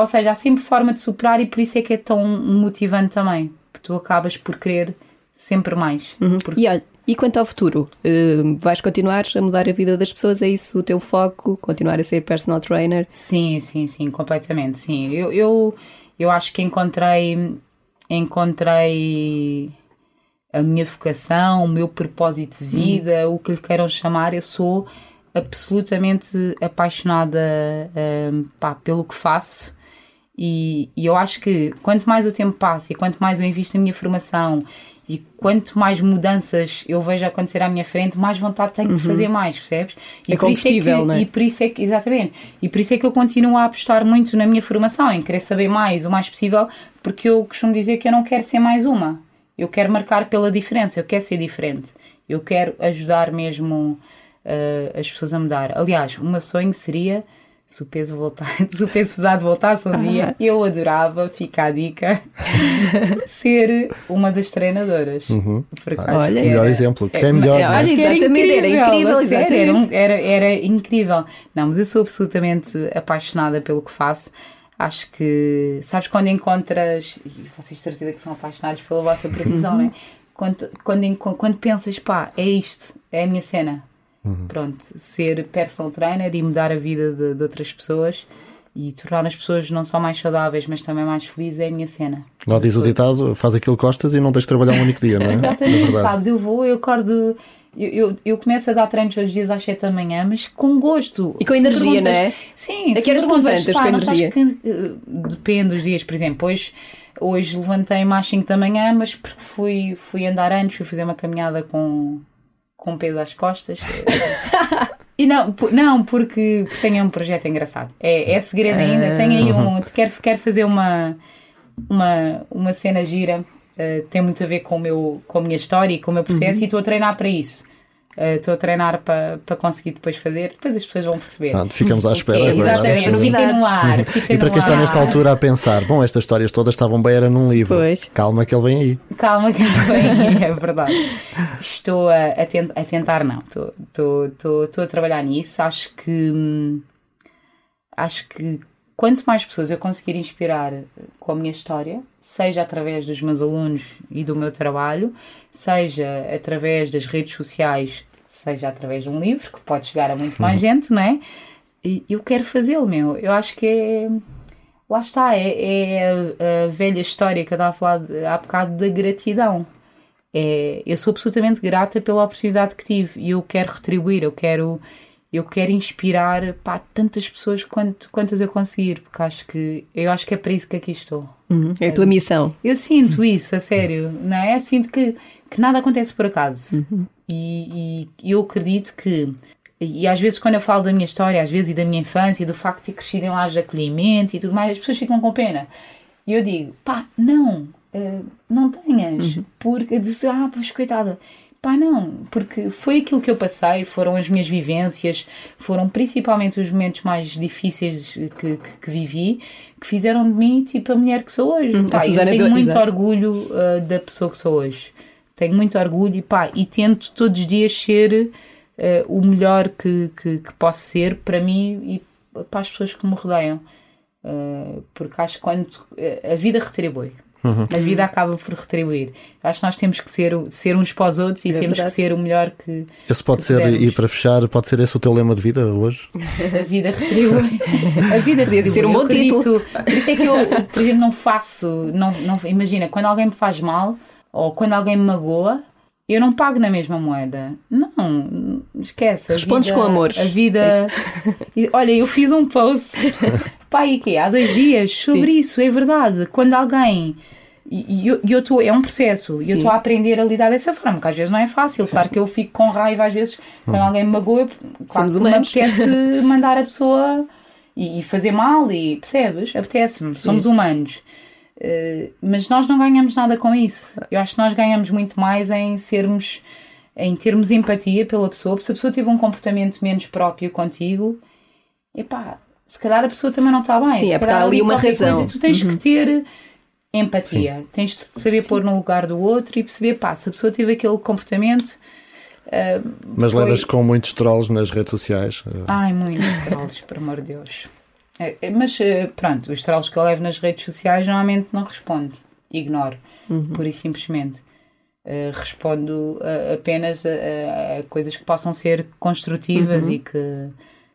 Ou seja, há sempre forma de superar e por isso é que é tão motivante também. Porque tu acabas por querer sempre mais. Porque E olha, e quanto ao futuro? Uh, vais continuar a mudar a vida das pessoas? É isso o teu foco? Continuar a ser personal trainer? Sim, sim, sim, completamente, sim. Eu, eu, eu acho que encontrei, encontrei a minha vocação, o meu propósito de vida, o que lhe queiram chamar, eu sou absolutamente apaixonada hum, pá, pelo que faço e, e eu acho que quanto mais o tempo passa e quanto mais eu invisto na minha formação e quanto mais mudanças eu vejo acontecer à minha frente, mais vontade tenho de fazer mais, percebes? E É por isso é que- não é? E por isso é que, exatamente, e por isso é que eu continuo a apostar muito na minha formação, em querer saber mais, o mais possível, porque eu costumo dizer que eu não quero ser mais uma. Eu quero marcar pela diferença, eu quero ser diferente. Eu quero ajudar mesmo uh, as pessoas a mudar. Aliás, o meu sonho seria, se o peso, voltar, se o peso pesado voltasse um dia, eu adorava, fica a dica, ser uma das treinadoras. Porque acho Olha. que Melhor era- exemplo. Quem é melhor? Olha, não é? Que era Exatamente, era incrível, a sério, era, um- exatamente. era, era incrível. Não, mas eu sou absolutamente apaixonada pelo que faço. Acho que, sabes, quando encontras, e vocês de certeza que são apaixonados pela vossa profissão, Uhum. né? quando, quando, quando pensas, pá, é isto, é a minha cena. Pronto, ser personal trainer e mudar a vida de, de outras pessoas e tornar as pessoas não só mais saudáveis, mas também mais felizes é a minha cena. Lá diz o ditado: faz aquilo que gostas e não tens de trabalhar um único dia, não é? Exatamente, sabes? Eu vou, eu acordo. Eu, eu, eu começo a dar treinos todos os dias às 7 da manhã, mas com gosto. E com Se energia, não é? Sim, A se que horas me perguntas, levantas pá, com energia? can- eh, Depende dos dias, por exemplo. Hoje, hoje levantei-me às 5 da manhã, mas porque fui, fui andar antes, fui fazer uma caminhada com, com peso às costas. E não, não porque tenho um projeto engraçado. É, é segredo ainda. Tenho aí um. Quero, quero fazer uma, uma, uma cena gira. eh, tem muito a ver com, o meu, com a minha história e com o meu processo e estou a treinar para isso. Eh, Estou a treinar para, para conseguir depois fazer. Depois as pessoas vão perceber. Pronto, ficamos à espera É, agora. exatamente, não fica no ar. Fica E para quem está nesta altura a pensar, bom, estas histórias todas estavam bem, era num livro. Pois. Calma que ele vem aí. Calma que vem, é verdade. Estou a, a, tent- a tentar, não. Estou, estou, estou, estou a trabalhar nisso. Acho que hum, acho que quanto mais pessoas eu conseguir inspirar com a minha história, seja através dos meus alunos e do meu trabalho, seja através das redes sociais, seja através de um livro, que pode chegar a muito mais gente, não é? E eu quero fazê-lo, meu. Eu acho que é. Lá está, é, é a, velha história que eu estava a falar há bocado da gratidão. É, eu sou absolutamente grata pela oportunidade que tive e eu quero retribuir, eu quero, eu quero inspirar pá, tantas pessoas quanto, quantas eu conseguir, porque acho que eu acho que é para isso que aqui estou. Uhum. É a tua missão. Eu sinto isso, a sério, não é? Eu sinto que, que nada acontece por acaso. E, e eu acredito que, e às vezes quando eu falo da minha história, às vezes e da minha infância, e do facto de ter crescido em lares de acolhimento e tudo mais, as pessoas ficam com pena. E eu digo, pá, não, eh, não tenhas, porque, ah, pois coitada. Pá, não, porque foi aquilo que eu passei, foram as minhas vivências, foram principalmente os momentos mais difíceis que, que, que vivi, que fizeram de mim tipo a mulher que sou hoje. Pá, eu tenho deu- muito exato. orgulho uh, da pessoa que sou hoje. Tenho muito orgulho e pá, e tento todos os dias ser uh, o melhor que, que, que posso ser para mim e para as pessoas que me rodeiam. Uh, porque acho que quando a vida retribui. A vida acaba por retribuir. Acho que nós temos que ser, ser uns para os outros e É temos verdade. que ser o melhor que Esse pode que ser, pudermos. e para fechar, pode ser esse o teu lema de vida hoje? A vida retribui. A vida retribui. ser um bom título. Por isso é que eu, por exemplo, não faço. Não, não, imagina, quando alguém me faz mal ou quando alguém me magoa, eu não pago na mesma moeda. Não, esquece. a Respondes vida- com amor. A vida. E, Olha, eu fiz um post, pai, quê? Há dois dias sobre isso, é verdade. Quando alguém. E eu, e eu tô, é um processo, e eu estou a aprender a lidar dessa forma, que às vezes não é fácil. Claro que eu fico com raiva, às vezes, quando alguém me magoa, claro Somos que me humanos. apetece mandar a pessoa e, e fazer mal e percebes? Apetece-me, somos humanos. Uh, mas nós não ganhamos nada com isso. Eu acho que nós ganhamos muito mais em sermos, em termos empatia pela pessoa. Porque se a pessoa tiver um comportamento menos próprio contigo, epá, se calhar a pessoa também não está bem. Sim, se é porque há ali uma razão. Coisa, tu tens uhum. que ter empatia, Sim. tens de saber Sim. pôr no lugar do outro e perceber, pá, se a pessoa tiver aquele comportamento. Uh, Mas foi... levas com muitos trolls nas redes sociais? Ai, muitos trolls, por amor de Deus. É, é, mas eh, pronto, os trolls que eu levo nas redes sociais normalmente não respondo, ignoro, uhum. pura e simplesmente. Uh, respondo uh, apenas a, a, a, coisas que possam ser construtivas uhum. e que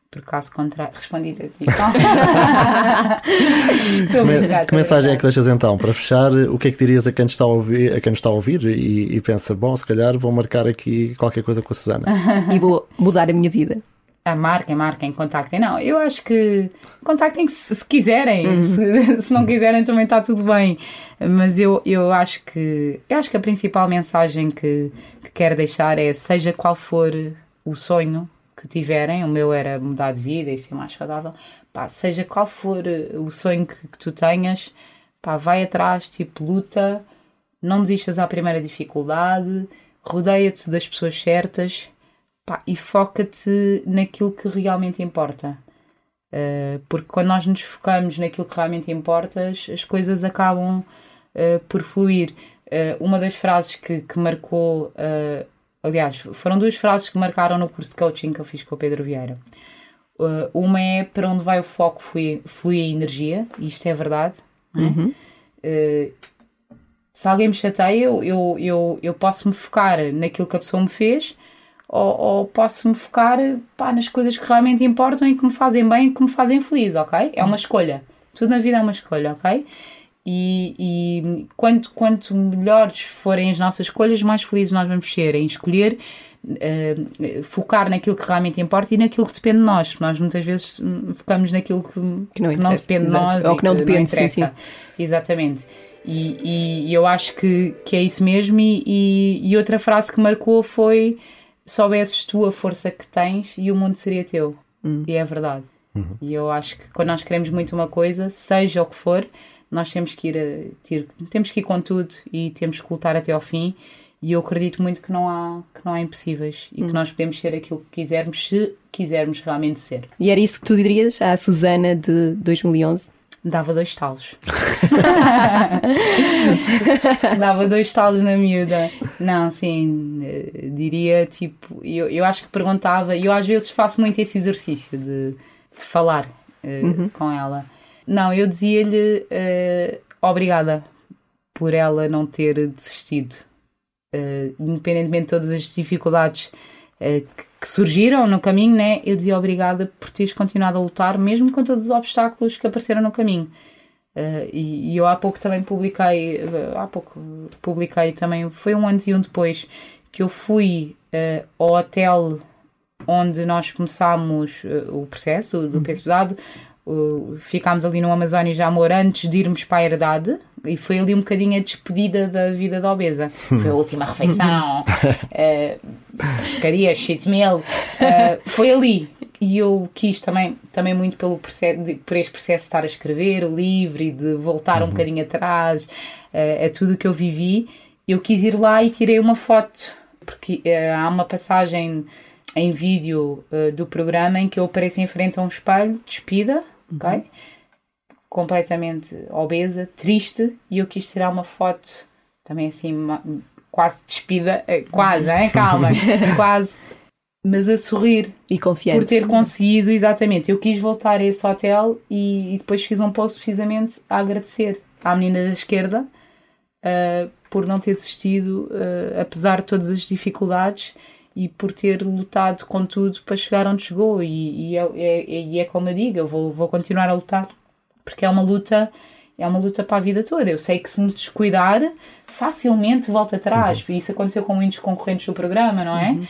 por caso contrário, respondi a ti. que, que mensagem é que deixas então? Para fechar, o que é que dirias a quem está a ouvir, a quem está a ouvir e, e pensa, bom, se calhar vou marcar aqui qualquer coisa com a Susana. e vou mudar a minha vida. A marquem, marquem, contactem. Não, eu acho que contactem se, se quiserem. Uhum. Se, se, não quiserem também está tudo bem. Mas eu, eu acho que eu acho que a principal mensagem que, que quero deixar é seja qual for o sonho que tiverem, o meu era mudar de vida e ser mais saudável, pá, seja qual for o sonho que, que tu tenhas, pá, vai atrás, tipo, luta, não desistas à primeira dificuldade, rodeia-te das pessoas certas pá, e foca-te naquilo que realmente importa. Uh, porque quando nós nos focamos naquilo que realmente importa, as coisas acabam uh, por fluir. Uh, uma das frases que, que marcou, aliás, foram duas frases que marcaram no curso de coaching que eu fiz com o Pedro Vieira. uma é para onde vai o foco flui, flui a energia, e isto é verdade. É? Uhum. se alguém me chateia, eu, eu, eu, eu posso me focar naquilo que a pessoa me fez ou, ou posso me focar pá, nas coisas que realmente importam e que me fazem bem e que me fazem feliz, ok? É uma escolha. Tudo na vida é uma escolha, ok? E, e quanto, quanto melhores forem as nossas escolhas, mais felizes nós vamos ser em escolher Uh, focar naquilo que realmente importa e naquilo que depende de nós, nós muitas vezes hum, focamos naquilo que, que, não, que não, depende de nós ou que não depende, não sim, sim. Exatamente. E, e, e, eu acho que, que é isso mesmo. E, e, outra frase que marcou foi soubesses tu a força que tens e o mundo seria teu. Hum. E é verdade. Uhum. E eu acho que quando nós queremos muito uma coisa, seja o que for, nós temos que ir, a, ter, temos que ir com tudo e temos que lutar até ao fim. E eu acredito muito que não há, que não há impossíveis e hum. que nós podemos ser aquilo que quisermos, se quisermos realmente ser. E era isso que tu dirias à Susana de 2011? Dava dois talos. Dava dois talos na miúda. Não, sim, eh, diria tipo, eu, eu acho que perguntava, e eu às vezes faço muito esse exercício de, de falar uh, uhum. com ela. Não, eu dizia-lhe uh, obrigada por ela não ter desistido. Uh, independentemente de todas as dificuldades que, que, surgiram no caminho, né? eu dizia obrigada por teres continuado a lutar, mesmo com todos os obstáculos que apareceram no caminho. Uh, e, e, eu há pouco também publiquei, há pouco publiquei também, foi um antes e um depois, que eu fui uh, ao hotel onde nós começámos uh, o processo do, do peso pesado, ficámos ali no Amazónia já amor antes de irmos para a herdade e foi ali um bocadinho a despedida da vida da obesa. Foi a última refeição, pescaria, shit meal, foi ali e eu quis também, também muito pelo processo, de, por este processo de estar a escrever o livro e de voltar uhum. um bocadinho atrás uh, a tudo o que eu vivi, eu quis ir lá e tirei uma foto, porque uh, há uma passagem em vídeo uh, do programa em que eu apareço em frente a um espelho, despida. Ok? Completamente obesa, triste, e eu quis tirar uma foto também assim, quase despida, quase, hein? calma, quase mas a sorrir. E confiante. Por ter conseguido, exatamente. Eu quis voltar a esse hotel e, e depois fiz um post precisamente a agradecer à menina da esquerda uh, por não ter desistido, uh, apesar de todas as dificuldades e por ter lutado com tudo para chegar onde chegou. E, e, é, é, e é como eu digo, eu vou, vou continuar a lutar porque é uma luta. É uma luta para a vida toda. Eu sei que se me descuidar, facilmente volto atrás. Uhum. Isso aconteceu com muitos concorrentes do programa, não é? Uhum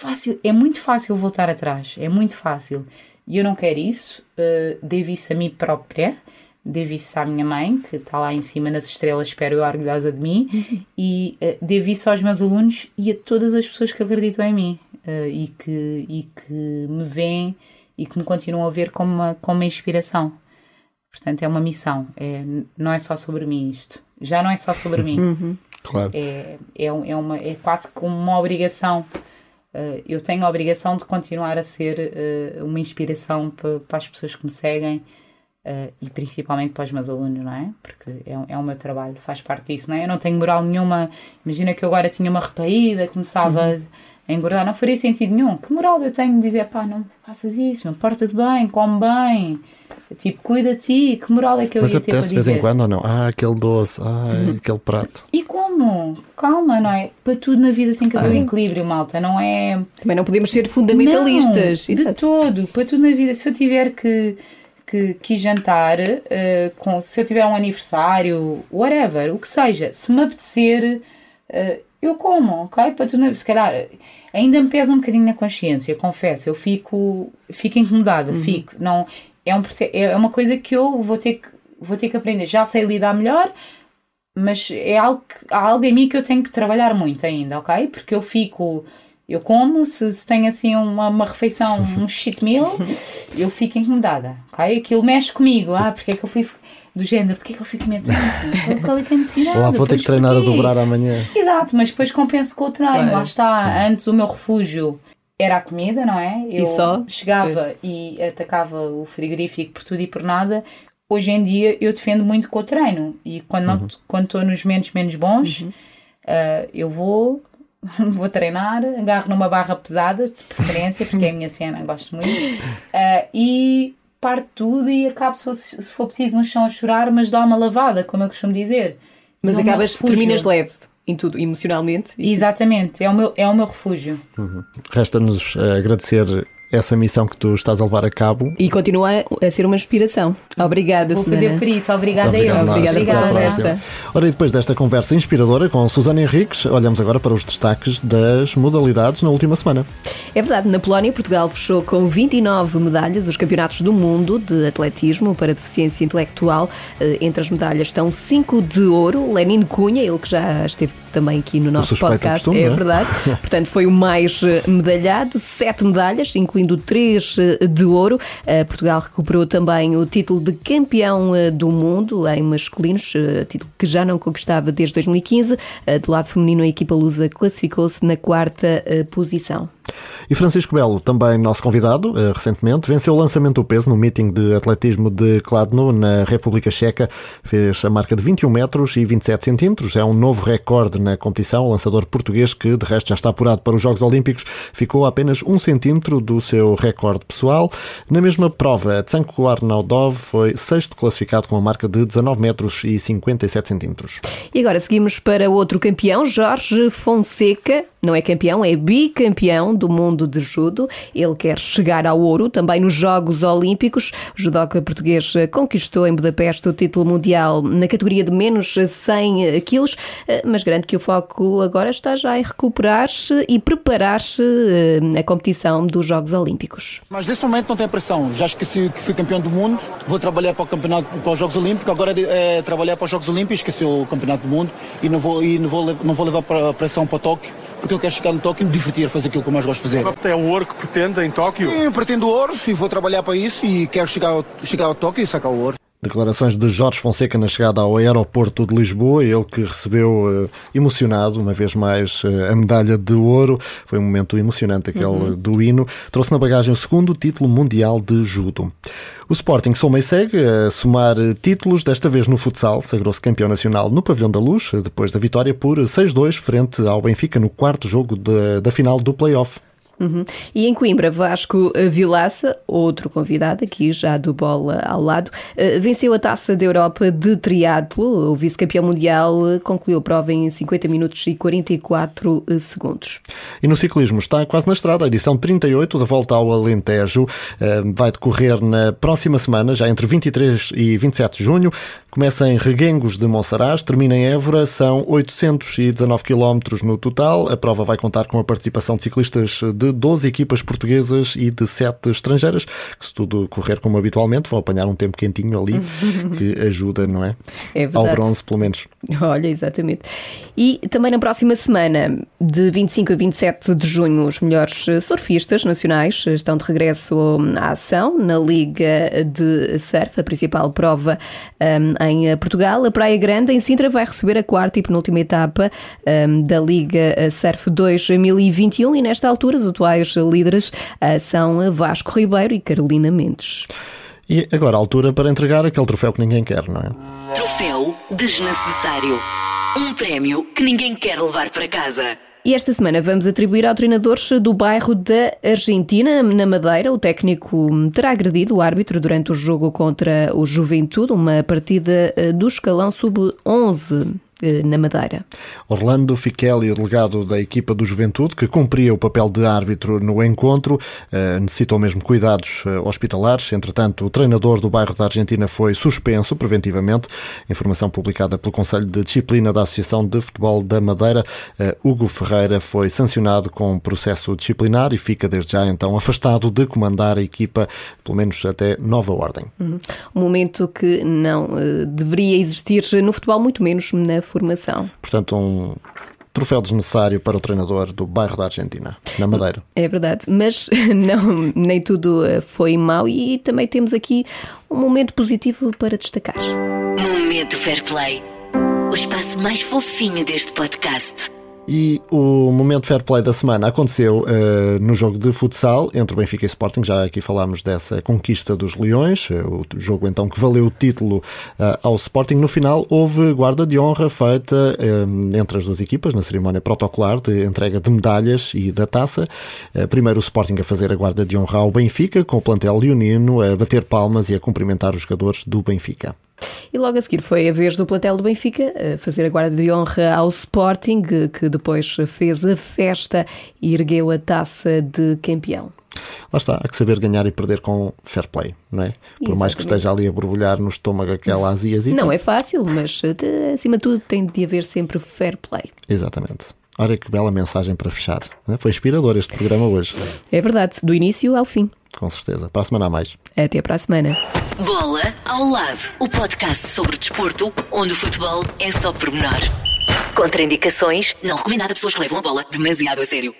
fácil, é muito fácil voltar atrás, é muito fácil. E eu não quero isso, uh, devo isso a mim própria, devo isso à minha mãe, que está lá em cima nas estrelas, espero eu, orgulhosa de mim, e uh, devo isso aos meus alunos e a todas as pessoas que acreditam em mim uh, e, que, e que me veem e que me continuam a ver como uma, como uma inspiração. Portanto, é uma missão. É, não é só sobre mim isto. Já não é só sobre mim. Uhum. Claro. É, é, é, uma, é quase como uma obrigação. Uh, eu tenho a obrigação de continuar a ser uh, uma inspiração para, para as pessoas que me seguem Uh, e principalmente para os meus alunos, não é? Porque é, é o meu trabalho, faz parte disso, não é? Eu não tenho moral nenhuma. Imagina que eu agora tinha uma recaída, começava uhum. a engordar, não faria sentido nenhum. Que moral eu tenho de dizer, pá, não faças isso, porta-te bem, come bem, tipo, cuida de ti, que moral é que eu Mas ia ter para de vez em quando ou não? Ah, aquele doce, ah, uhum. aquele prato. E como? Calma, não é? Para tudo na vida tem que haver ah. um equilíbrio, malta, não é. Também não podemos ser fundamentalistas. Não, de todo, para tudo na vida. Se eu tiver que que quis jantar, uh, com, se eu tiver um aniversário, whatever, o que seja, se me apetecer, uh, eu como, ok? Para tu, se calhar, ainda me pesa um bocadinho na consciência, confesso, eu fico, fico incomodada, uhum. fico, não, é, um, é uma coisa que eu vou ter que, vou ter que aprender, já sei lidar melhor, mas é algo, há algo em mim que eu tenho que trabalhar muito ainda, ok? Porque eu fico eu como, se, se tenho assim uma, uma refeição, um cheat meal, eu fico incomodada, ok? Aquilo mexe comigo. Ah, porque é que eu fui do género, porque é que eu fico tanto? Qual é que é a necessidade? Lá vou ter que treinar porquê? a dobrar amanhã. Exato, mas depois compenso com o treino. Lá está, antes o meu refúgio era a comida, não é? Eu e só? chegava pois. e atacava o frigorífico por tudo e por nada. Hoje em dia eu defendo muito com o treino e quando uhum. quando estou nos momentos menos bons, uhum. uh, eu vou vou treinar, agarro numa barra pesada, de preferência, porque é a minha cena, gosto muito, uh, e parto tudo e acabo, se for, se for preciso, no chão a chorar, mas dá uma lavada, como eu costumo dizer. Mas Não acabas, terminas leve em tudo, emocionalmente. Exatamente, é o meu, é o meu refúgio. Uhum. Resta-nos uh, agradecer essa missão que tu estás a levar a cabo. E continua a ser uma inspiração. Obrigada, Vou fazer por isso. Obrigada, Obrigado eu. Obrigada, pela conversa. Ora, e depois desta conversa inspiradora com Susana Henriques, olhamos agora para os destaques das modalidades na última semana. É verdade, na Polónia, Portugal fechou com 29 medalhas os campeonatos do mundo de atletismo para deficiência intelectual. Eh, entre as medalhas estão 5 de ouro. Lenin Cunha, ele que já esteve também aqui no nosso podcast, costume, é, é verdade. Portanto, foi o mais eh, medalhado, sete medalhas, incluindo três eh, de ouro. Eh, Portugal recuperou também o título de campeão do mundo em masculinos, título que já não conquistava desde 2015. Do lado feminino, a equipa lusa classificou-se na quarta posição. E Francisco Belo, também nosso convidado, eh, recentemente, venceu o lançamento do peso no meeting de atletismo de Kladno, na República Checa. Fez a marca de 21 metros e 27 centímetros. É um novo recorde na competição. O lançador português, que de resto já está apurado para os Jogos Olímpicos, ficou a apenas um centímetro do seu recorde pessoal. Na mesma prova, Tsanko Arnaudov foi sexto classificado com a marca de 19 metros e 57 centímetros. E agora seguimos para outro campeão, Jorge Fonseca. Não é campeão, é bicampeão do mundo de judo. Ele quer chegar ao ouro também nos Jogos Olímpicos. O judoca português conquistou em Budapeste o título mundial na categoria de menos 100 quilos, mas garante que o foco agora está já em recuperar-se e preparar-se eh, a competição dos Jogos Olímpicos. Mas nesse momento não tem pressão. Já esqueci que fui campeão do mundo, vou trabalhar para o campeonato, para os Jogos Olímpicos. Agora é, é trabalhar para os Jogos Olímpicos, esqueci o campeonato do mundo e não vou, e não vou, não vou levar para a pressão para Tóquio porque eu quero chegar no Tóquio e me divertir, fazer aquilo que eu mais gosto de fazer. É o ouro que pretende em Tóquio? Sim, eu pretendo ouro e vou trabalhar para isso e quero chegar ao, chegar ao Tóquio e sacar o ouro. Declarações de Jorge Fonseca na chegada ao aeroporto de Lisboa, ele que recebeu uh, emocionado, uma vez mais, uh, a medalha de ouro. Foi um momento emocionante aquele uhum. do hino. Trouxe na bagagem o segundo título mundial de judo. O Sporting soma e segue a somar títulos, desta vez no futsal. Sagrou-se campeão nacional no Pavilhão da Luz, depois da vitória por 6-2 frente ao Benfica no quarto jogo de, da final do play-off. Uhum. E em Coimbra, Vasco Vilaça, outro convidado aqui já do bola ao lado, eh, venceu a Taça da Europa de triatlo. O vice-campeão mundial eh, concluiu a prova em 50 minutos e 44 eh, segundos. E no ciclismo está quase na estrada, a edição 38 da Volta ao Alentejo vai decorrer na próxima semana, já entre 23 e 27 de junho. Começa em Reguengos de Monsaraz, termina em Évora, são 819 km no total. A prova vai contar com a participação de ciclistas de 12 equipas portuguesas e de 7 estrangeiras, que se tudo correr como habitualmente, vão apanhar um tempo quentinho ali, que ajuda, não é? É Ao verdade. bronze, pelo menos. Olha, exatamente. E também na próxima semana, de 25 a 27 de junho, os melhores surfistas nacionais estão de regresso à ação na Liga de Surf, a principal prova um, em Portugal. A Praia Grande, em Sintra, vai receber a quarta e penúltima etapa um, da Liga Surf 2021 e nesta altura os atuais líderes uh, são Vasco Ribeiro e Carolina Mendes. E agora a altura para entregar aquele troféu que ninguém quer, não é? Troféu desnecessário. Um prémio que ninguém quer levar para casa. E esta semana vamos atribuir ao treinador do bairro da Argentina, na Madeira. O técnico terá agredido o árbitro durante o jogo contra o Juventude, uma partida eh, do escalão sub-11 eh, na Madeira. Orlando Fichelli, o delegado da equipa do Juventude, que cumpria o papel de árbitro no encontro, eh, necessitou mesmo cuidados eh, hospitalares. Entretanto, o treinador do bairro da Argentina foi suspenso preventivamente. Informação publicada pelo Conselho de Disciplina da Associação de Futebol da Madeira. Eh, Hugo Ferreira foi sancionado com processo disciplinar e fica desde já então afastado de comandar a equipa, pelo menos até nova ordem. Um momento que não eh, deveria existir no futebol, muito menos na formação. Portanto, um troféu desnecessário para o treinador do bairro da Argentina, na Madeira. É verdade, mas não, nem tudo eh, foi mau e também temos aqui um momento positivo para destacar. Momento Fair Play. O espaço mais fofinho deste podcast. E o momento fair play da semana aconteceu uh, no jogo de futsal entre o Benfica e Sporting. Já aqui falámos dessa conquista dos Leões, uh, o jogo então que valeu o título uh, ao Sporting. No final, houve guarda de honra feita entre as duas equipas na cerimónia protocolar de entrega de medalhas e da taça. primeiro, o Sporting a fazer a guarda de honra ao Benfica, com o plantel leonino a bater palmas e a cumprimentar os jogadores do Benfica. E logo a seguir foi a vez do plantel do Benfica fazer a guarda de honra ao Sporting, que depois fez a festa e ergueu a taça de campeão. Lá está, há que saber ganhar e perder com fair play, não é? Por mais que esteja ali a borbulhar no estômago aquela aziazita. Não é fácil, mas de, acima de tudo tem de haver sempre fair play. Exatamente. Olha que bela mensagem para fechar. Foi inspirador este programa hoje. É verdade, do início ao fim. Com certeza. Para a semana a mais. Até para a semana. Bola ao lado, o podcast sobre desporto, onde o futebol é só pormenor. Contraindicações, não recomendado a pessoas que levam a bola demasiado a sério.